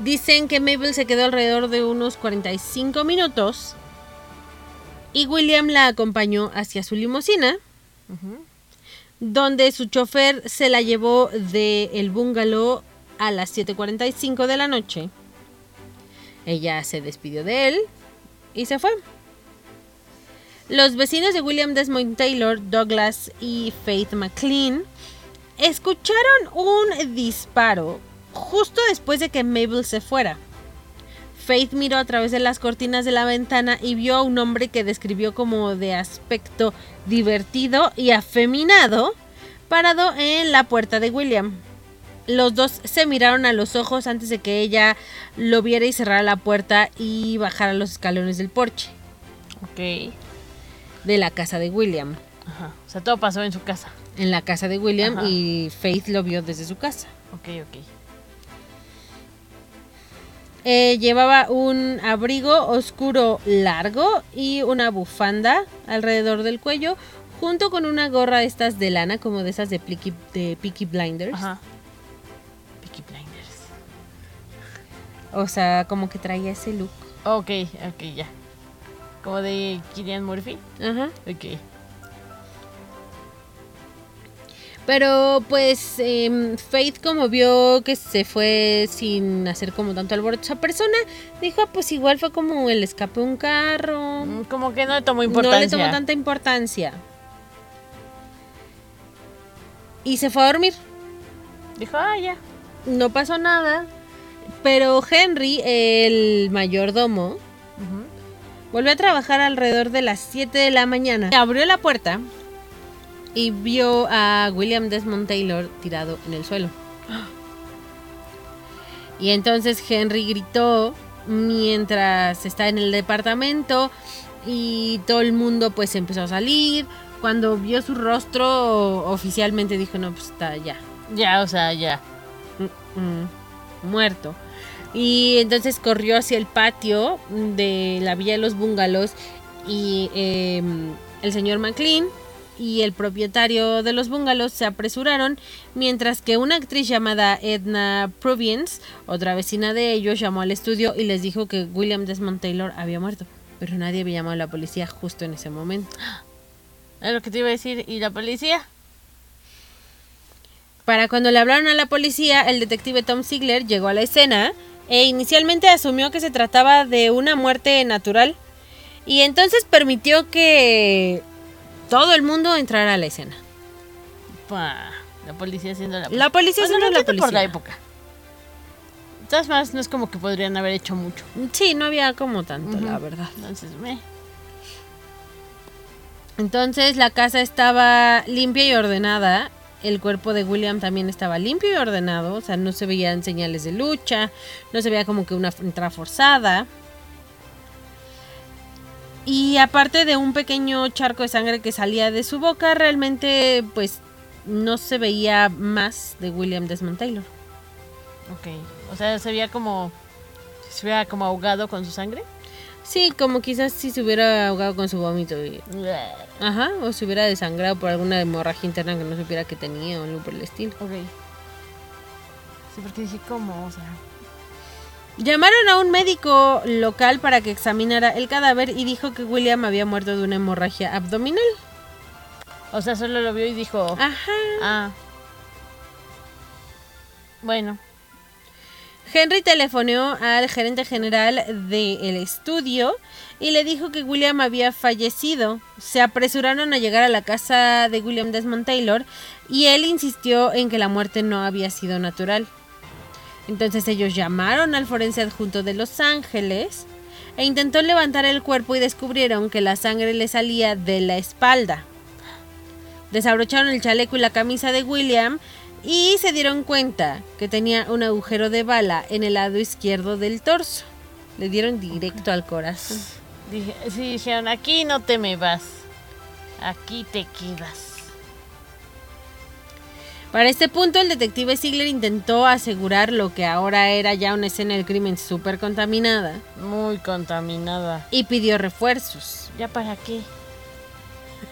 Speaker 1: Dicen que Mabel se quedó alrededor de unos 45 minutos. Y William la acompañó hacia su limusina, donde su chofer se la llevó del el bungalow a las 7.45 de la noche. Ella se despidió de él y se fue. Los vecinos de William Desmond Taylor, Douglas y Faith McLean escucharon un disparo justo después de que Mabel se fuera. Faith miró a través de las cortinas de la ventana y vio a un hombre que describió como de aspecto divertido y afeminado parado en la puerta de William. Los dos se miraron a los ojos antes de que ella lo viera y cerrara la puerta y bajara los escalones del porche
Speaker 2: Ok.
Speaker 1: De la casa de William.
Speaker 2: Ajá. O sea, todo pasó en su casa.
Speaker 1: En la casa de William
Speaker 2: Ajá.
Speaker 1: y Faith lo vio desde su casa.
Speaker 2: Ok, ok.
Speaker 1: Eh, llevaba un abrigo oscuro largo y una bufanda alrededor del cuello, junto con una gorra de estas de lana, como de esas de, Peaky- de Peaky Blinders.
Speaker 2: Ajá. Peaky Blinders.
Speaker 1: O sea, como que traía ese look.
Speaker 2: Ok, ok, ya. Como de Killian Murphy.
Speaker 1: Ajá.
Speaker 2: Ok.
Speaker 1: Pero pues em, Faith como vio que se fue sin hacer como tanto alboroto esa persona, dijo, "Ah, pues igual fue como el escape de un carro.
Speaker 2: Mm, Como que no le tomó
Speaker 1: No
Speaker 2: importancia.
Speaker 1: le tomó tanta importancia. Y se fue a dormir.
Speaker 2: Dijo, ah, ya.
Speaker 1: No pasó nada. Pero Henry, el mayordomo. Volvió a trabajar alrededor de las 7 de la mañana. Abrió la puerta y vio a William Desmond Taylor tirado en el suelo. Y entonces Henry gritó mientras está en el departamento y todo el mundo pues empezó a salir. Cuando vio su rostro oficialmente dijo, no, pues está ya,
Speaker 2: Ya, o sea, ya.
Speaker 1: Mm, mm, muerto. Y entonces corrió hacia el patio de la villa de los bungalows y eh, el señor McLean y el propietario de los bungalows se apresuraron mientras que una actriz llamada Edna Provience, otra vecina de ellos, llamó al estudio y les dijo que William Desmond Taylor había muerto. Pero nadie había llamado a la policía justo en ese momento.
Speaker 2: Es lo que te iba a decir. ¿Y la policía?
Speaker 1: Para cuando le hablaron a la policía, el detective Tom Ziegler llegó a la escena e inicialmente asumió que se trataba de una muerte natural y entonces permitió que todo el mundo entrara a la escena.
Speaker 2: Pa, la policía haciendo la
Speaker 1: La policía
Speaker 2: Bueno,
Speaker 1: siendo la
Speaker 2: entiendo por la
Speaker 1: policía.
Speaker 2: época. De todas maneras, no es como que podrían haber hecho mucho.
Speaker 1: Sí, no había como tanto, la verdad.
Speaker 2: Entonces, me.
Speaker 1: Entonces la casa estaba limpia y ordenada. El cuerpo de William también estaba limpio y ordenado. O sea, no se veían señales de lucha. No se veía como que una entrada forzada. Y aparte de un pequeño charco de sangre que salía de su boca, realmente pues no se veía más de William Desmond Taylor.
Speaker 2: Ok. O sea, se veía como. Se veía como ahogado con su sangre.
Speaker 1: Sí, como quizás si se hubiera ahogado con su vómito. y- Ajá, o se hubiera desangrado por alguna hemorragia interna que no supiera que tenía o algo por el estilo.
Speaker 2: Ok. Sí, porque dije, ¿cómo? O sea.
Speaker 1: Llamaron a un médico local para que examinara el cadáver y dijo que William había muerto de una hemorragia abdominal.
Speaker 2: O sea, solo lo vio y dijo.
Speaker 1: Ajá.
Speaker 2: Ah. Bueno.
Speaker 1: Henry telefoneó al gerente general del estudio y le dijo que William había fallecido. Se apresuraron a llegar a la casa de William Desmond Taylor y él insistió en que la muerte no había sido natural. Entonces ellos llamaron al forense adjunto de Los Ángeles e intentó levantar el cuerpo y descubrieron que la sangre le salía de la espalda. Desabrocharon el chaleco y la camisa de William y se dieron cuenta que tenía un agujero de bala en el lado izquierdo del torso. Le dieron directo al corazón.
Speaker 2: Dije, sí, dijeron, aquí no te me vas. Aquí te quedas.
Speaker 1: Para este punto, el detective Ziegler intentó asegurar lo que ahora era ya una escena del crimen súper contaminada
Speaker 2: Muy contaminada.
Speaker 1: y pidió refuerzos.
Speaker 2: ¿Ya para qué?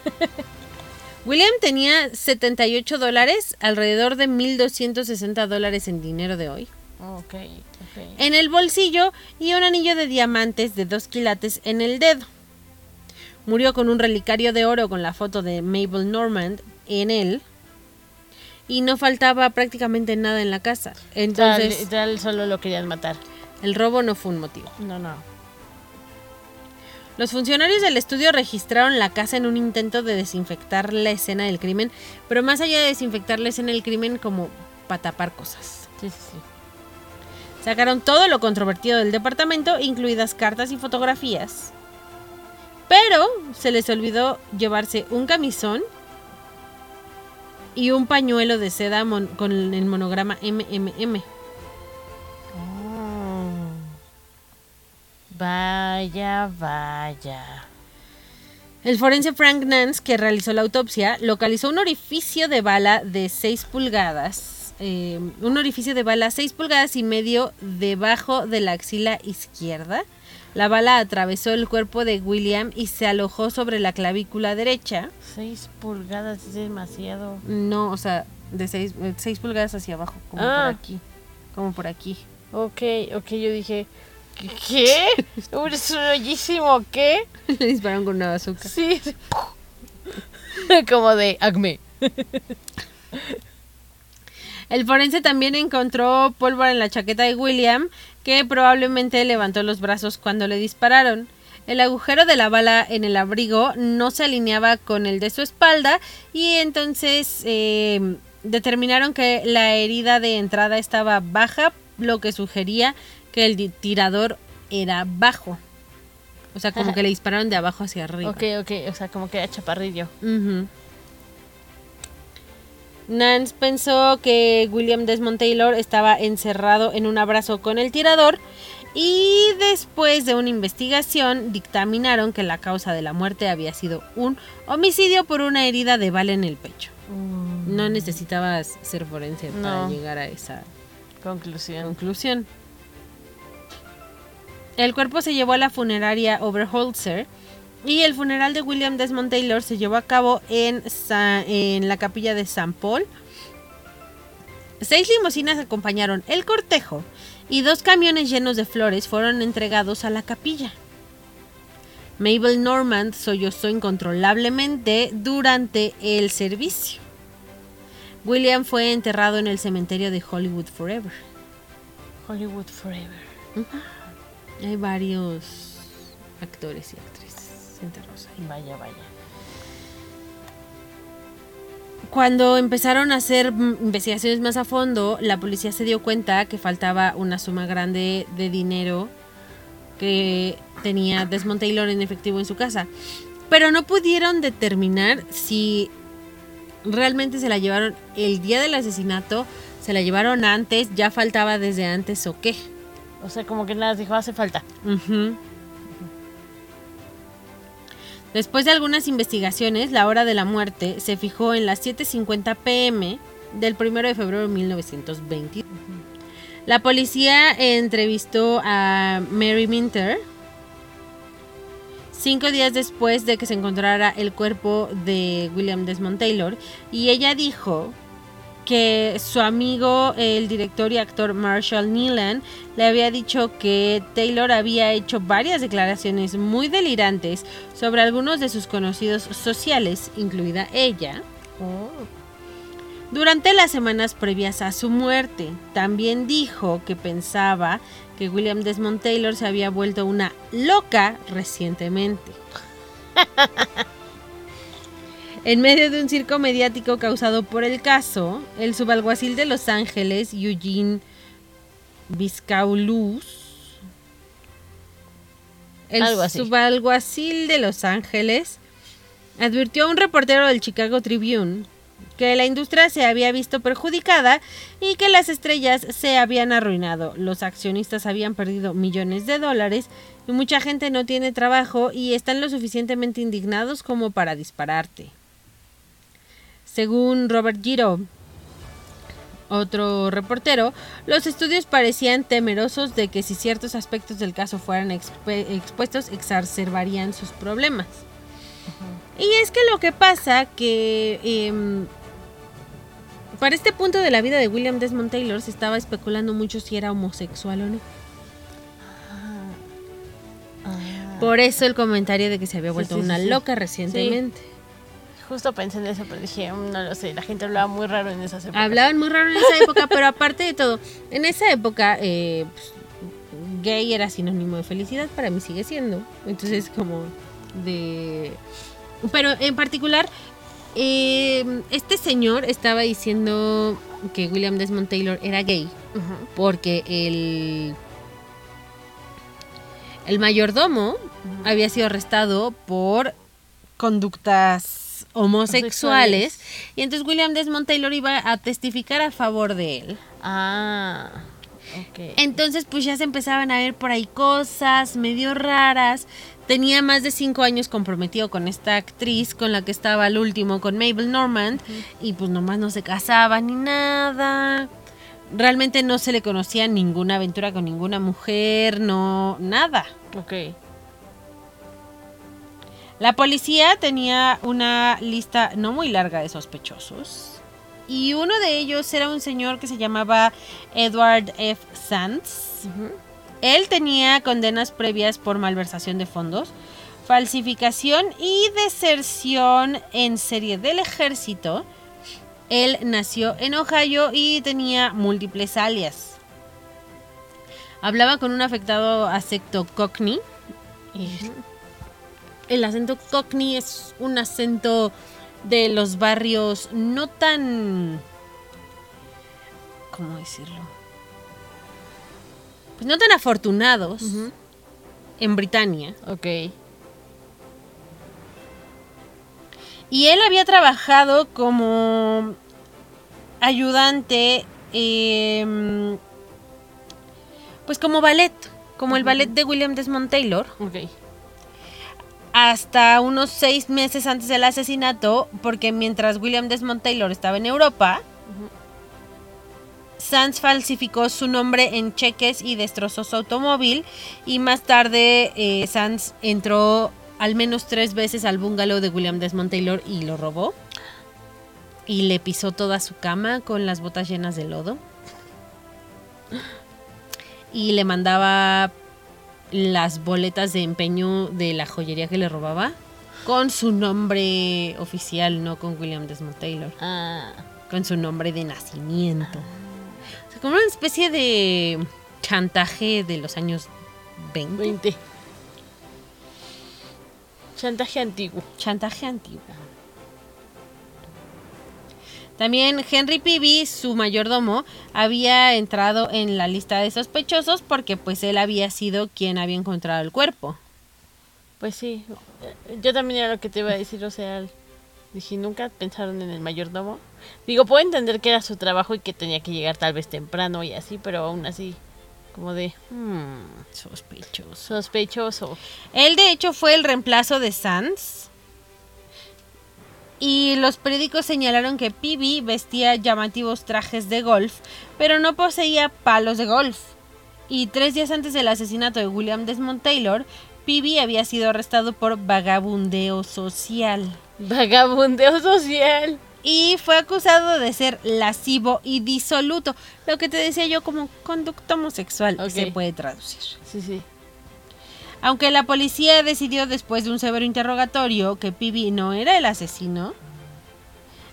Speaker 1: William tenía 78 dólares, alrededor de 1.260 dólares en dinero de hoy, en el bolsillo y un anillo de diamantes de 2 quilates en el dedo. Murió con un relicario de oro con la foto de Mabel Normand en él. Y no faltaba prácticamente nada en la casa. Entonces,
Speaker 2: solo lo querían matar.
Speaker 1: el robo no fue un motivo.
Speaker 2: No, no.
Speaker 1: Los funcionarios del estudio registraron la casa en un intento de desinfectar la escena del crimen, pero más allá de desinfectar la escena del crimen como para tapar cosas.
Speaker 2: Sí, sí, sí.
Speaker 1: Sacaron todo lo controvertido del departamento, incluidas cartas y fotografías. Pero se les olvidó llevarse un camisón y un pañuelo de seda con el monograma MMM.
Speaker 2: Oh. Vaya, vaya.
Speaker 1: El forense Frank Nance, que realizó la autopsia, localizó un orificio de bala de 6 pulgadas. eh, un orificio de bala 6 pulgadas y medio debajo de la axila izquierda. La bala atravesó el cuerpo de William y se alojó sobre la clavícula derecha.
Speaker 2: Seis pulgadas es demasiado.
Speaker 1: No, o sea, de 6 pulgadas hacia abajo, como
Speaker 2: Ah.
Speaker 1: por aquí. Como por aquí.
Speaker 2: Ok, ok, yo dije. ¿Qué? ¿Qué? ¿Es un hoyísimo qué?
Speaker 1: Le dispararon con una bazooka.
Speaker 2: Sí. sí. Como de Acme.
Speaker 1: El forense también encontró pólvora en la chaqueta de William, que probablemente levantó los brazos cuando le dispararon. El agujero de la bala en el abrigo no se alineaba con el de su espalda y entonces eh, determinaron que la herida de entrada estaba baja, lo que sugería que el tirador era bajo. O sea, como que le dispararon de abajo hacia arriba.
Speaker 2: Ok, ok, o sea, como que era chaparrillo.
Speaker 1: Nance pensó que William Desmond Taylor estaba encerrado en un abrazo con el tirador y después de una investigación dictaminaron que la causa de la muerte había sido un homicidio por una herida de bala en el pecho.
Speaker 2: Mm.
Speaker 1: No necesitabas ser forense para llegar a esa
Speaker 2: conclusión.
Speaker 1: conclusión. El cuerpo se llevó a la funeraria Overholzer y el funeral de William Desmond Taylor se llevó a cabo en, en la capilla de St. Paul. Seis limusinas acompañaron el cortejo y dos camiones llenos de flores fueron entregados a la capilla. Mabel Normand sollozó incontrolablemente durante el servicio. William fue enterrado en el cementerio de Hollywood Forever.
Speaker 2: Hollywood Forever.
Speaker 1: Hay varios actores y actrices enterrados ahí.
Speaker 2: Vaya, vaya.
Speaker 1: Cuando empezaron a hacer investigaciones más a fondo, la policía se dio cuenta que faltaba una suma grande de dinero que tenía Desmond Taylor en efectivo en su casa. Pero no pudieron determinar si realmente se la llevaron el día del asesinato, se la llevaron antes, ya faltaba desde antes o qué.
Speaker 2: O sea, como que nada dijo, hace falta.
Speaker 1: Después de algunas investigaciones, la hora de la muerte se fijó en las 7.50 pm del 1 de febrero de 1920. La policía entrevistó a Mary Minter cinco días después de que se encontrara el cuerpo de William Desmond Taylor y ella dijo que su amigo, el director y actor Marshall Neelan, le había dicho que Taylor había hecho varias declaraciones muy delirantes sobre algunos de sus conocidos sociales, incluida ella. Durante las semanas previas a su muerte, también dijo que pensaba que William Desmond Taylor se había vuelto una loca recientemente. En medio de un circo mediático causado por el caso, el subalguacil de Los Ángeles, Eugene Vizcaulus, el subalguacil de Los Ángeles, advirtió a un reportero del Chicago Tribune que la industria se había visto perjudicada y que las estrellas se habían arruinado. Los accionistas habían perdido millones de dólares y mucha gente no tiene trabajo y están lo suficientemente indignados como para dispararte. Según Robert Giro, otro reportero, los estudios parecían temerosos de que si ciertos aspectos del caso fueran expuestos exacerbarían sus problemas. Y es que lo que pasa que em, para este punto de la vida de William Desmond Taylor se estaba especulando mucho si era homosexual o no.
Speaker 2: Ah.
Speaker 1: Por eso el comentario de que se había vuelto una loca recientemente.
Speaker 2: Justo pensé en eso, pero dije, mm, no lo sé, la gente hablaba muy raro en esas épocas.
Speaker 1: Hablaban muy raro en esa época, pero aparte de todo, en esa época eh, pues, gay era sinónimo de felicidad, para mí sigue siendo. Entonces, como de... Pero en particular, eh, este señor estaba diciendo que William Desmond Taylor era gay porque el, el mayordomo había sido arrestado por conductas homosexuales, y entonces William Desmond Taylor iba a testificar a favor de él.
Speaker 2: Ah. ok.
Speaker 1: Entonces pues ya se empezaban a ver por ahí cosas medio raras. Tenía más de cinco años comprometido con esta actriz con la que estaba al último, con Mabel Normand, y pues nomás no se casaba ni nada. Realmente no se le conocía ninguna aventura con ninguna mujer, no, nada.
Speaker 2: Ok.
Speaker 1: La policía tenía una lista no muy larga de sospechosos. Y uno de ellos era un señor que se llamaba Edward F. Sands. Él tenía condenas previas por malversación de fondos, falsificación y deserción en serie del ejército. Él nació en Ohio y tenía múltiples alias. Hablaba con un afectado acento cockney. El acento cockney es un acento de los barrios no tan... ¿Cómo decirlo? Pues no tan afortunados en Britania.
Speaker 2: Ok.
Speaker 1: Y él había trabajado como ayudante, em, pues como ballet, como el ballet de William Desmond Taylor,
Speaker 2: Ok.
Speaker 1: Hasta unos seis meses antes del asesinato, porque mientras William Desmond Taylor estaba en Europa, Sands falsificó su nombre en cheques y destrozó su automóvil y más tarde eh, Sands entró al menos tres veces al bungalow de William Desmond Taylor y lo robó. Y le pisó toda su cama con las botas llenas de lodo. Y le mandaba las boletas de empeño de la joyería que le robaba con su nombre oficial, no con William Desmond Taylor
Speaker 2: Ah.
Speaker 1: con su nombre de nacimiento. O sea, como una especie de chantaje de los años 20.
Speaker 2: 20. Chantaje antiguo.
Speaker 1: Chantaje antiguo. También Henry Peavy, su mayordomo, había entrado en la lista de sospechosos porque pues él había sido quien había encontrado el cuerpo.
Speaker 2: Pues sí. Yo también era lo que te iba a decir, o sea, dije, nunca pensaron en el mayordomo. Digo, puedo entender que era su trabajo y que tenía que llegar tal vez temprano y así, pero aún así, como de
Speaker 1: Hmm, sospechoso.
Speaker 2: sospechoso.
Speaker 1: Él de hecho fue el reemplazo de Sands. Y los periódicos señalaron que Peavy vestía llamativos trajes de golf, pero no poseía palos de golf. Y tres días antes del asesinato de William Desmond Taylor, Peavy había sido arrestado por vagabundeo social.
Speaker 2: Vagabundeo social.
Speaker 1: Y fue acusado de ser lascivo y disoluto, lo que te decía yo como conducto homosexual
Speaker 2: Ok.
Speaker 1: se puede traducir.
Speaker 2: Sí, sí.
Speaker 1: Aunque la policía decidió después de un severo interrogatorio que Peavy no era el asesino,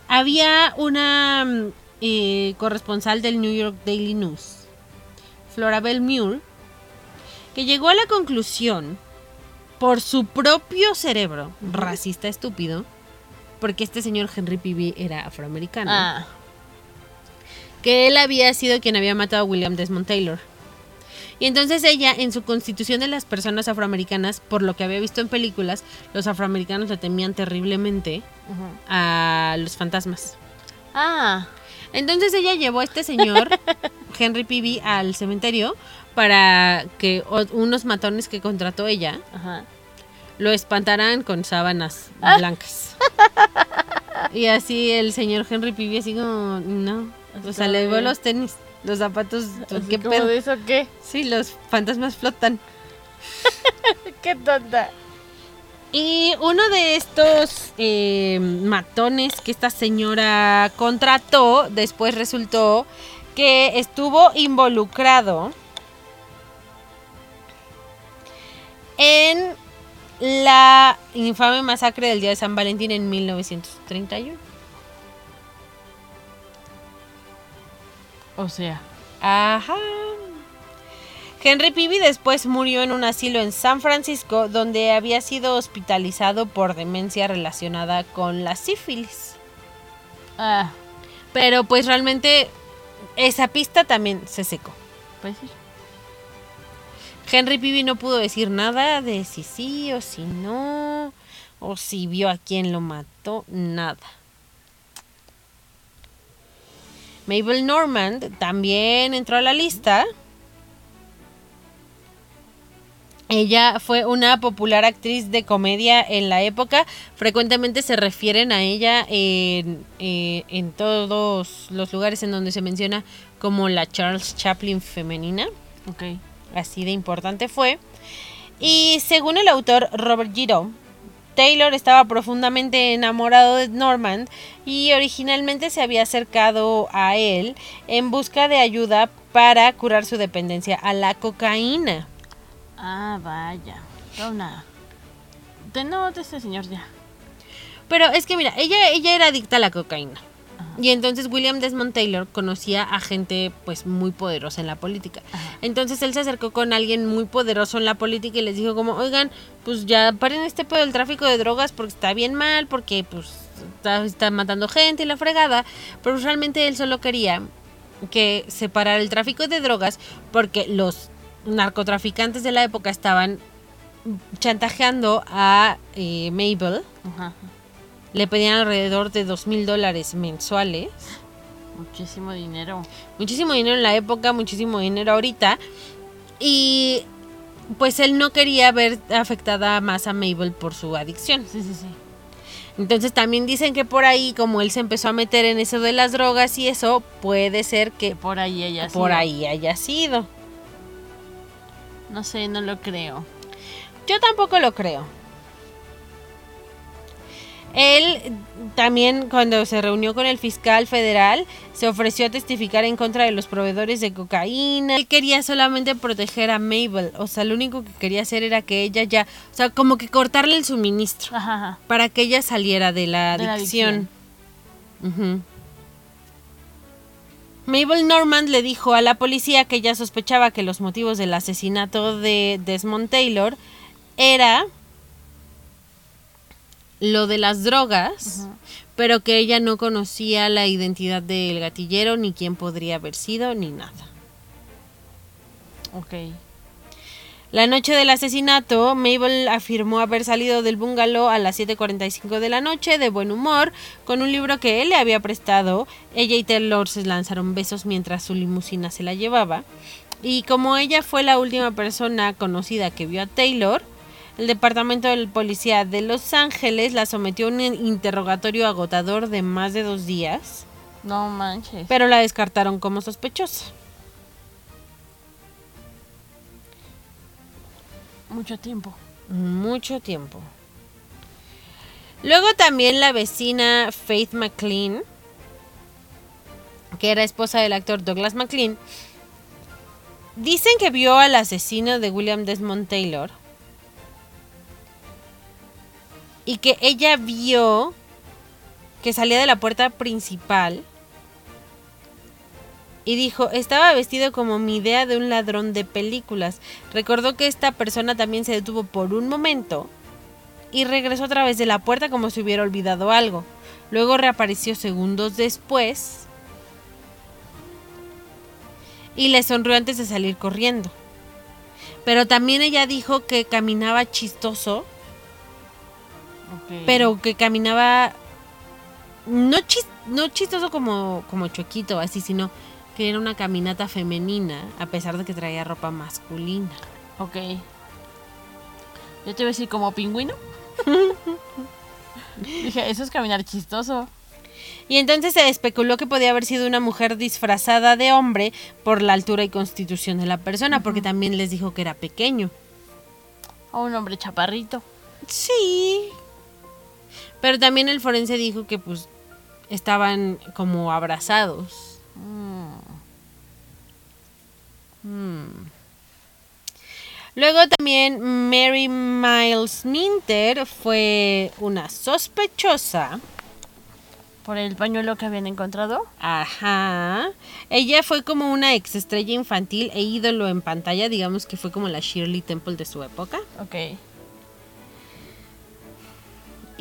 Speaker 1: había una mm, eh, corresponsal del New York Daily News, Florabelle Muir, que llegó a la conclusión, por su propio cerebro, racista estúpido, porque este señor Henry Peavy era afroamericano,
Speaker 2: Ah,
Speaker 1: que él había sido quien había matado a William Desmond Taylor. Y entonces ella, en su constitución de las personas afroamericanas, por lo que había visto en películas, los afroamericanos le temían terriblemente a los fantasmas.
Speaker 2: ah,
Speaker 1: Entonces ella llevó a este señor, Henry Peavy, al cementerio para que unos matones que contrató ella
Speaker 2: ajá.
Speaker 1: lo espantaran con sábanas
Speaker 2: Ah.
Speaker 1: blancas. Y así el señor Henry Peavy así como, no. O sea, le llevó
Speaker 2: de-
Speaker 1: los tenis, los zapatos, ¿qué
Speaker 2: como
Speaker 1: pedo?
Speaker 2: de eso qué?
Speaker 1: Sí, los fantasmas flotan.
Speaker 2: Qué tonta.
Speaker 1: Y uno de estos eh, matones que esta señora contrató, después resultó que estuvo involucrado en la infame masacre del día de San Valentín en 1931.
Speaker 2: O sea,
Speaker 1: Ajá. Henry Peavy después murió en un asilo en San Francisco donde había sido hospitalizado por demencia relacionada con la sífilis.
Speaker 2: ah,
Speaker 1: Pero pues realmente esa pista también se secó.
Speaker 2: pues sí.
Speaker 1: Henry Peavy no pudo decir nada de si sí o si no, o si vio a quién lo mató, nada. Mabel Normand también entró a la lista. Ella fue una popular actriz de comedia en la época. Frecuentemente se refieren a ella en, eh, en todos los lugares en donde se menciona como la Charles Chaplin femenina
Speaker 2: Ok.
Speaker 1: así de importante fue. Y según el autor Robert Giraud, Taylor estaba profundamente enamorado de Norman y originalmente se había acercado a él en busca de ayuda para curar su dependencia a la cocaína.
Speaker 2: Ah, vaya. Una. De no, de ese señor ya.
Speaker 1: Pero es que mira, ella, ella era adicta a la cocaína. Y entonces William Desmond Taylor conocía a gente pues muy poderosa en la política.
Speaker 2: Ajá.
Speaker 1: Entonces él se acercó con alguien muy poderoso en la política y les dijo como, oigan, pues ya paren este pedo del tráfico de drogas porque está bien mal, porque pues está, está matando gente y la fregada. Pero realmente él solo quería que se parara el tráfico de drogas porque los narcotraficantes de la época estaban chantajeando a eh, Mabel.
Speaker 2: Ajá.
Speaker 1: Le pedían alrededor de dos mil dólares mensuales.
Speaker 2: Muchísimo dinero.
Speaker 1: Muchísimo dinero en la época, muchísimo dinero ahorita. Y pues él no quería ver afectada más a Mabel por su adicción.
Speaker 2: Sí, sí, sí.
Speaker 1: Entonces también dicen que por ahí, como él se empezó a meter en eso de las drogas y eso, puede ser que
Speaker 2: Por ahí
Speaker 1: por ahí haya sido.
Speaker 2: No sé, no lo creo.
Speaker 1: Yo tampoco lo creo. Él también cuando se reunió con el fiscal federal se ofreció a testificar en contra de los proveedores de cocaína. Él quería solamente proteger a Mabel, o sea, lo único que quería hacer era que ella ya, o sea, como que cortarle el suministro
Speaker 2: Ajá, ajá.
Speaker 1: para que ella saliera de la
Speaker 2: De la
Speaker 1: adicción. Mabel Norman le dijo a la policía que ella sospechaba que los motivos del asesinato de Desmond Taylor era lo de las drogas, pero que ella no conocía la identidad del gatillero, ni quién podría haber sido, ni nada.
Speaker 2: Ok.
Speaker 1: La noche del asesinato, Mabel afirmó haber salido del bungalow a las 7.45 de la noche de buen humor con un libro que él le había prestado. Ella y Taylor se lanzaron besos mientras su limusina se la llevaba. Y como ella fue la última persona conocida que vio a Taylor, el departamento de policía de Los Ángeles la sometió a un interrogatorio agotador de más de dos días,
Speaker 2: No manches.
Speaker 1: pero la descartaron como sospechosa.
Speaker 2: Mucho tiempo.
Speaker 1: Mucho tiempo. Luego también la vecina Faith McLean, que era esposa del actor Douglas McLean, dicen que vio al asesino de William Desmond Taylor y que ella vio que salía de la puerta principal y dijo, estaba vestido como mi idea de un ladrón de películas. Recordó que esta persona también se detuvo por un momento y regresó a través de la puerta como si hubiera olvidado algo. Luego reapareció segundos después y le sonrió antes de salir corriendo. Pero también ella dijo que caminaba chistoso, Pero que caminaba no, chis- no chistoso como, como chuequito, así, sino que era una caminata femenina, a pesar de que traía ropa masculina.
Speaker 2: Ok. Yo te iba a decir como pingüino. Dije, eso es caminar chistoso.
Speaker 1: Y entonces se especuló que podía haber sido una mujer disfrazada de hombre por la altura y constitución de la persona, porque también les dijo que era pequeño.
Speaker 2: O un hombre chaparrito.
Speaker 1: Sí. Pero también el forense dijo que pues estaban como abrazados.
Speaker 2: Mm.
Speaker 1: Mm. Luego también Mary Miles Minter fue una sospechosa.
Speaker 2: Por el pañuelo que habían encontrado.
Speaker 1: Ajá. Ella fue como una ex estrella infantil e ídolo en pantalla, digamos que fue como la Shirley Temple de su época.
Speaker 2: Ok.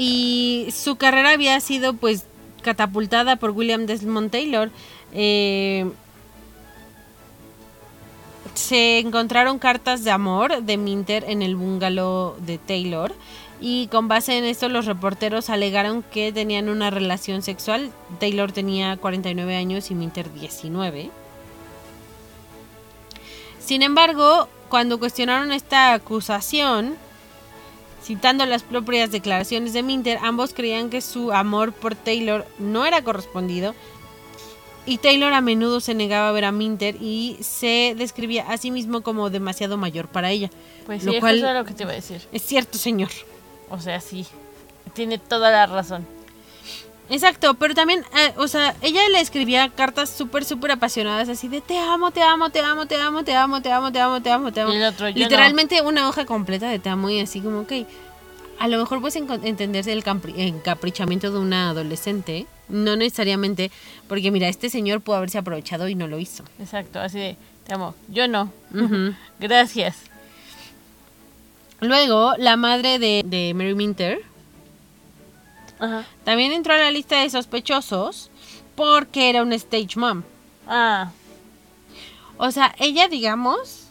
Speaker 1: Y su carrera había sido pues catapultada por William Desmond Taylor. Eh, se encontraron cartas de amor de Minter en el bungalow de Taylor y con base en esto los reporteros alegaron que tenían una relación sexual. Taylor tenía 49 años y Minter 19. Sin embargo, cuando cuestionaron esta acusación, Citando las propias declaraciones de Minter, ambos creían que su amor por Taylor no era correspondido y Taylor a menudo se negaba a ver a Minter y se describía a sí mismo como demasiado mayor para ella.
Speaker 2: Pues
Speaker 1: Lo
Speaker 2: sí,
Speaker 1: cual-
Speaker 2: eso es lo que te iba a decir.
Speaker 1: Es cierto, señor.
Speaker 2: O sea, sí. Tiene toda la razón.
Speaker 1: Exacto, pero también, eh, o sea, ella le escribía cartas súper, súper apasionadas, así de te amo, te amo, te amo, te amo, te amo, te amo, te amo, te amo, te amo.
Speaker 2: Otro, no.
Speaker 1: Literalmente una hoja completa de te amo y así como, ok, a lo mejor puedes entenderse el encaprichamiento de una adolescente, no necesariamente, porque mira, este señor pudo haberse aprovechado y no lo hizo.
Speaker 2: Exacto, así de, te amo. Yo no. Gracias.
Speaker 1: Luego, la madre de, de Mary Minter
Speaker 2: Ajá.
Speaker 1: también entró a la lista de sospechosos porque era una stage mom.
Speaker 2: Ah,
Speaker 1: O sea, ella, digamos,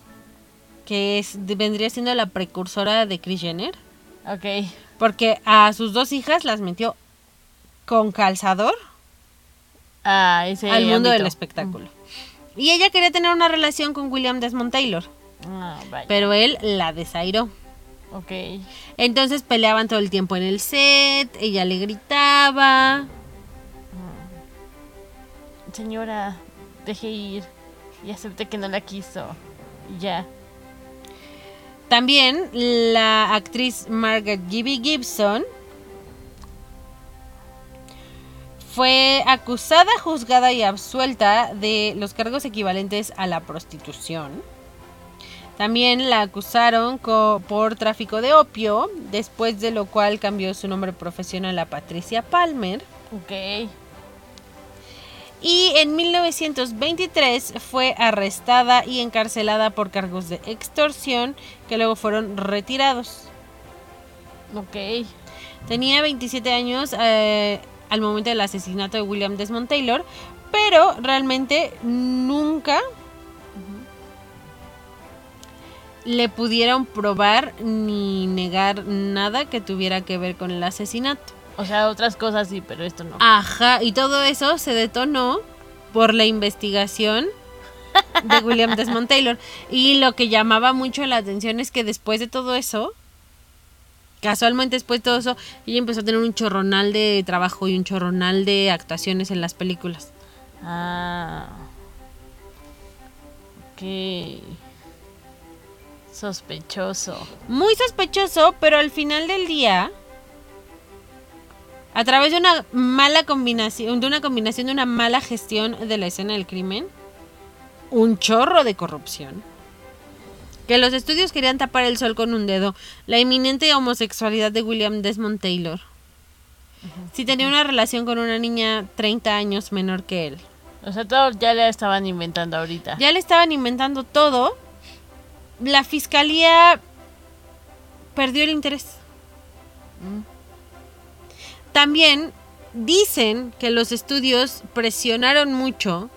Speaker 1: que es, vendría siendo la precursora de Kris Jenner,
Speaker 2: ok.
Speaker 1: porque a sus dos hijas las metió con calzador
Speaker 2: Ah, ese
Speaker 1: al mundo del espectáculo. Y ella quería tener una relación con William Desmond Taylor,
Speaker 2: Ah, vaya.
Speaker 1: pero él la desairó.
Speaker 2: Ok.
Speaker 1: Entonces peleaban todo el tiempo en el set, ella le gritaba.
Speaker 2: Señora, deje ir. Y acepte que no la quiso. Y ya.
Speaker 1: También la actriz Margaret Gibby Gibson fue acusada, juzgada y absuelta de los cargos equivalentes a la prostitución. También la acusaron por tráfico de opio, después de lo cual cambió su nombre profesional a Patricia Palmer.
Speaker 2: Ok.
Speaker 1: Y en 1923 fue arrestada y encarcelada por cargos de extorsión que luego fueron retirados.
Speaker 2: Ok.
Speaker 1: Tenía 27 años eh, al momento del asesinato de William Desmond Taylor, pero realmente nunca le pudieron probar ni negar nada que tuviera que ver con el asesinato.
Speaker 2: O sea, otras cosas sí, pero esto no.
Speaker 1: Ajá, y todo eso se detonó por la investigación de William Desmond Taylor. Y lo que llamaba mucho la atención es que después de todo eso, casualmente después de todo eso, ella empezó a tener un chorronal de trabajo y un chorronal de actuaciones en las películas.
Speaker 2: Ah. Ok. Sospechoso.
Speaker 1: Muy sospechoso, pero al final del día, a través de una mala combinación, de una combinación de una mala gestión de la escena del crimen, un chorro de corrupción. Que los estudios querían tapar el sol con un dedo, la inminente homosexualidad de William Desmond Taylor. Si tenía una relación con una niña 30 años menor que él.
Speaker 2: O sea, todo ya le estaban inventando ahorita.
Speaker 1: Ya le estaban inventando todo. La fiscalía perdió el interés.
Speaker 2: Mm.
Speaker 1: También dicen que los estudios presionaron mucho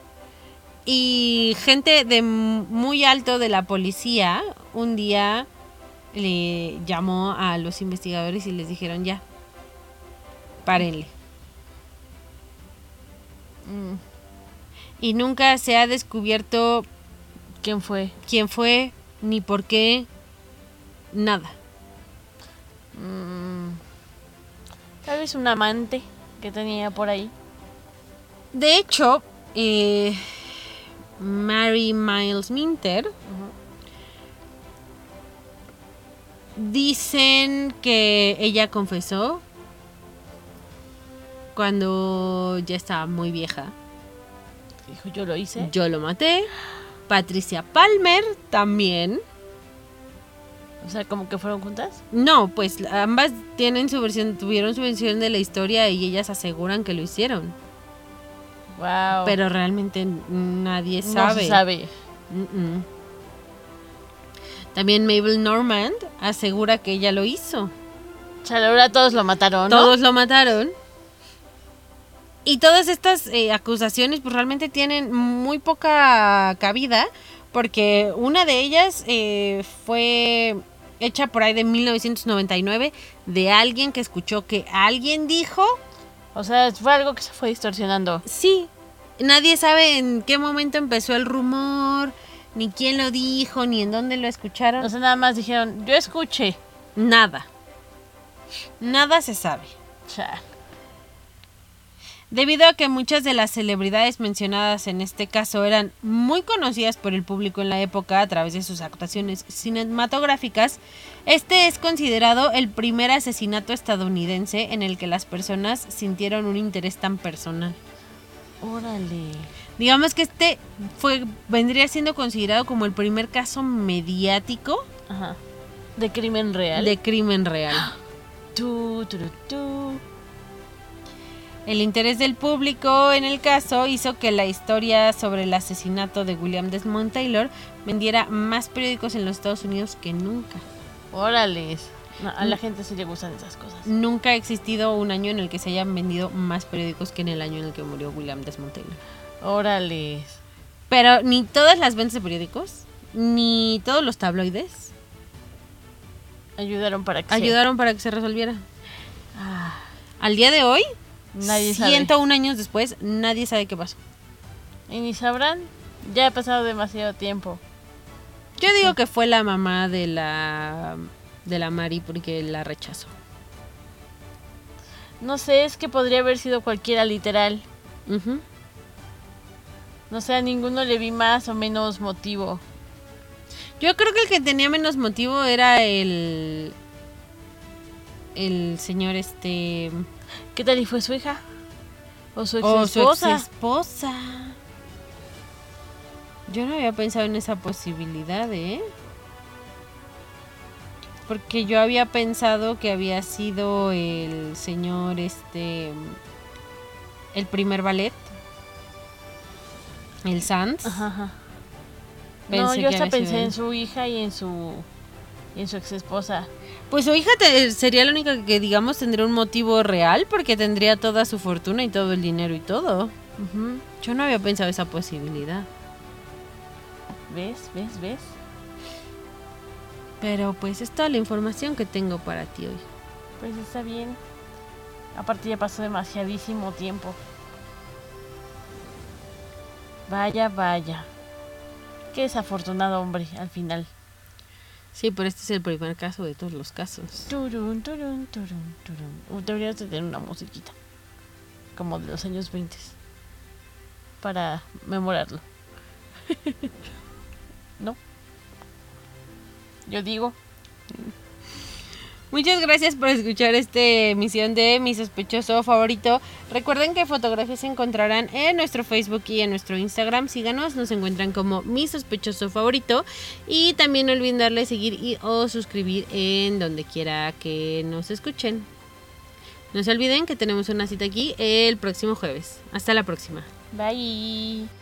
Speaker 1: y gente de muy alto de la policía un día le llamó a los investigadores y les dijeron ya, párenle.
Speaker 2: Mm.
Speaker 1: Y nunca se ha descubierto
Speaker 2: ¿Quién fue?
Speaker 1: quién fue, ni por qué, nada.
Speaker 2: Mm. Tal vez un amante que tenía por ahí.
Speaker 1: De hecho, eh, Mary Miles Minter dicen que ella confesó cuando ya estaba muy vieja.
Speaker 2: Dijo, yo lo hice.
Speaker 1: Yo lo maté. Patricia Palmer también.
Speaker 2: O sea, como que fueron juntas.
Speaker 1: No, pues ambas tienen su versión, tuvieron su versión de la historia y ellas aseguran que lo hicieron.
Speaker 2: Wow.
Speaker 1: Pero realmente nadie
Speaker 2: no
Speaker 1: sabe.
Speaker 2: se sabe.
Speaker 1: También Mabel Normand asegura que ella lo hizo.
Speaker 2: O sea, ahora todos lo mataron, ¿no?
Speaker 1: Todos lo mataron. Y todas estas eh, acusaciones pues realmente tienen muy poca cabida porque una de ellas eh, fue hecha por ahí de 1999 de alguien que escuchó que alguien dijo,
Speaker 2: O sea, fue algo que se fue distorsionando.
Speaker 1: sí, nadie sabe en qué momento empezó el rumor, ni quién lo dijo, ni en dónde lo escucharon.
Speaker 2: O sea, nada más dijeron, yo escuché.
Speaker 1: Nada. Nada se sabe.
Speaker 2: Chale.
Speaker 1: Debido a que muchas de las celebridades mencionadas en este caso eran muy conocidas por el público en la época a través de sus actuaciones cinematográficas, este es considerado el primer asesinato estadounidense en el que las personas sintieron un interés tan personal.
Speaker 2: Órale.
Speaker 1: Digamos que este fue vendría siendo considerado como el primer caso mediático
Speaker 2: Ajá. De crimen real.
Speaker 1: de crimen real.
Speaker 2: Tu, turu, tu.
Speaker 1: El interés del público en el caso hizo que la historia sobre el asesinato de William Desmond Taylor vendiera más periódicos en los Estados Unidos que nunca.
Speaker 2: Órales. No, a la gente sí le gustan esas cosas.
Speaker 1: Nunca ha existido un año en el que se hayan vendido más periódicos que en el año en el que murió William Desmond Taylor.
Speaker 2: Órales.
Speaker 1: Pero ni todas las ventas de periódicos, ni todos los tabloides
Speaker 2: Ayudaron para que se-
Speaker 1: ayudaron para que se resolviera.
Speaker 2: Ah,
Speaker 1: Al día de hoy,
Speaker 2: nadie sabe.
Speaker 1: 101 años después, nadie sabe qué pasó.
Speaker 2: Y ni sabrán. Ya ha pasado demasiado tiempo.
Speaker 1: Yo digo que fue la mamá de la de la Mari porque la rechazó.
Speaker 2: No sé, es que podría haber sido cualquiera literal. No sé, a ninguno le vi más o menos motivo.
Speaker 1: Yo creo que el que tenía menos motivo era el el señor este
Speaker 2: ¿Qué tal y fue su hija? ¿O su ex
Speaker 1: o su
Speaker 2: esposa?
Speaker 1: esposa. Yo no había pensado en esa posibilidad, ¿eh? Porque yo había pensado que había sido el señor este el primer ballet el Sands.
Speaker 2: Ajá, no, yo hasta
Speaker 1: sido
Speaker 2: pensé en su hija y en su y en su ex esposa.
Speaker 1: Pues su hija sería la única que digamos tendría un motivo real porque tendría toda su fortuna y todo el dinero y todo. Yo no había pensado esa posibilidad.
Speaker 2: ¿Ves? ¿Ves? ¿Ves?
Speaker 1: Pero pues es toda la información que tengo para ti hoy.
Speaker 2: Pues está bien. Aparte ya pasó demasiadísimo tiempo. Vaya, vaya. Qué desafortunado hombre al final.
Speaker 1: Sí, pero este es el primer caso de todos los casos.
Speaker 2: Turun, turun, turun, turun. Uh, Deberías de tener una musiquita. Como de los años 20. Para memorarlo. ¿No? Yo digo.
Speaker 1: Muchas gracias por escuchar esta emisión de Mi Sospechoso Favorito. Recuerden que fotografías se encontrarán en nuestro Facebook y en nuestro Instagram. Síganos, nos encuentran como Mi Sospechoso Favorito. Y también no olviden darle seguir y o suscribir en donde quiera que nos escuchen. No se olviden que tenemos una cita aquí el próximo jueves. Hasta la próxima.
Speaker 2: Bye.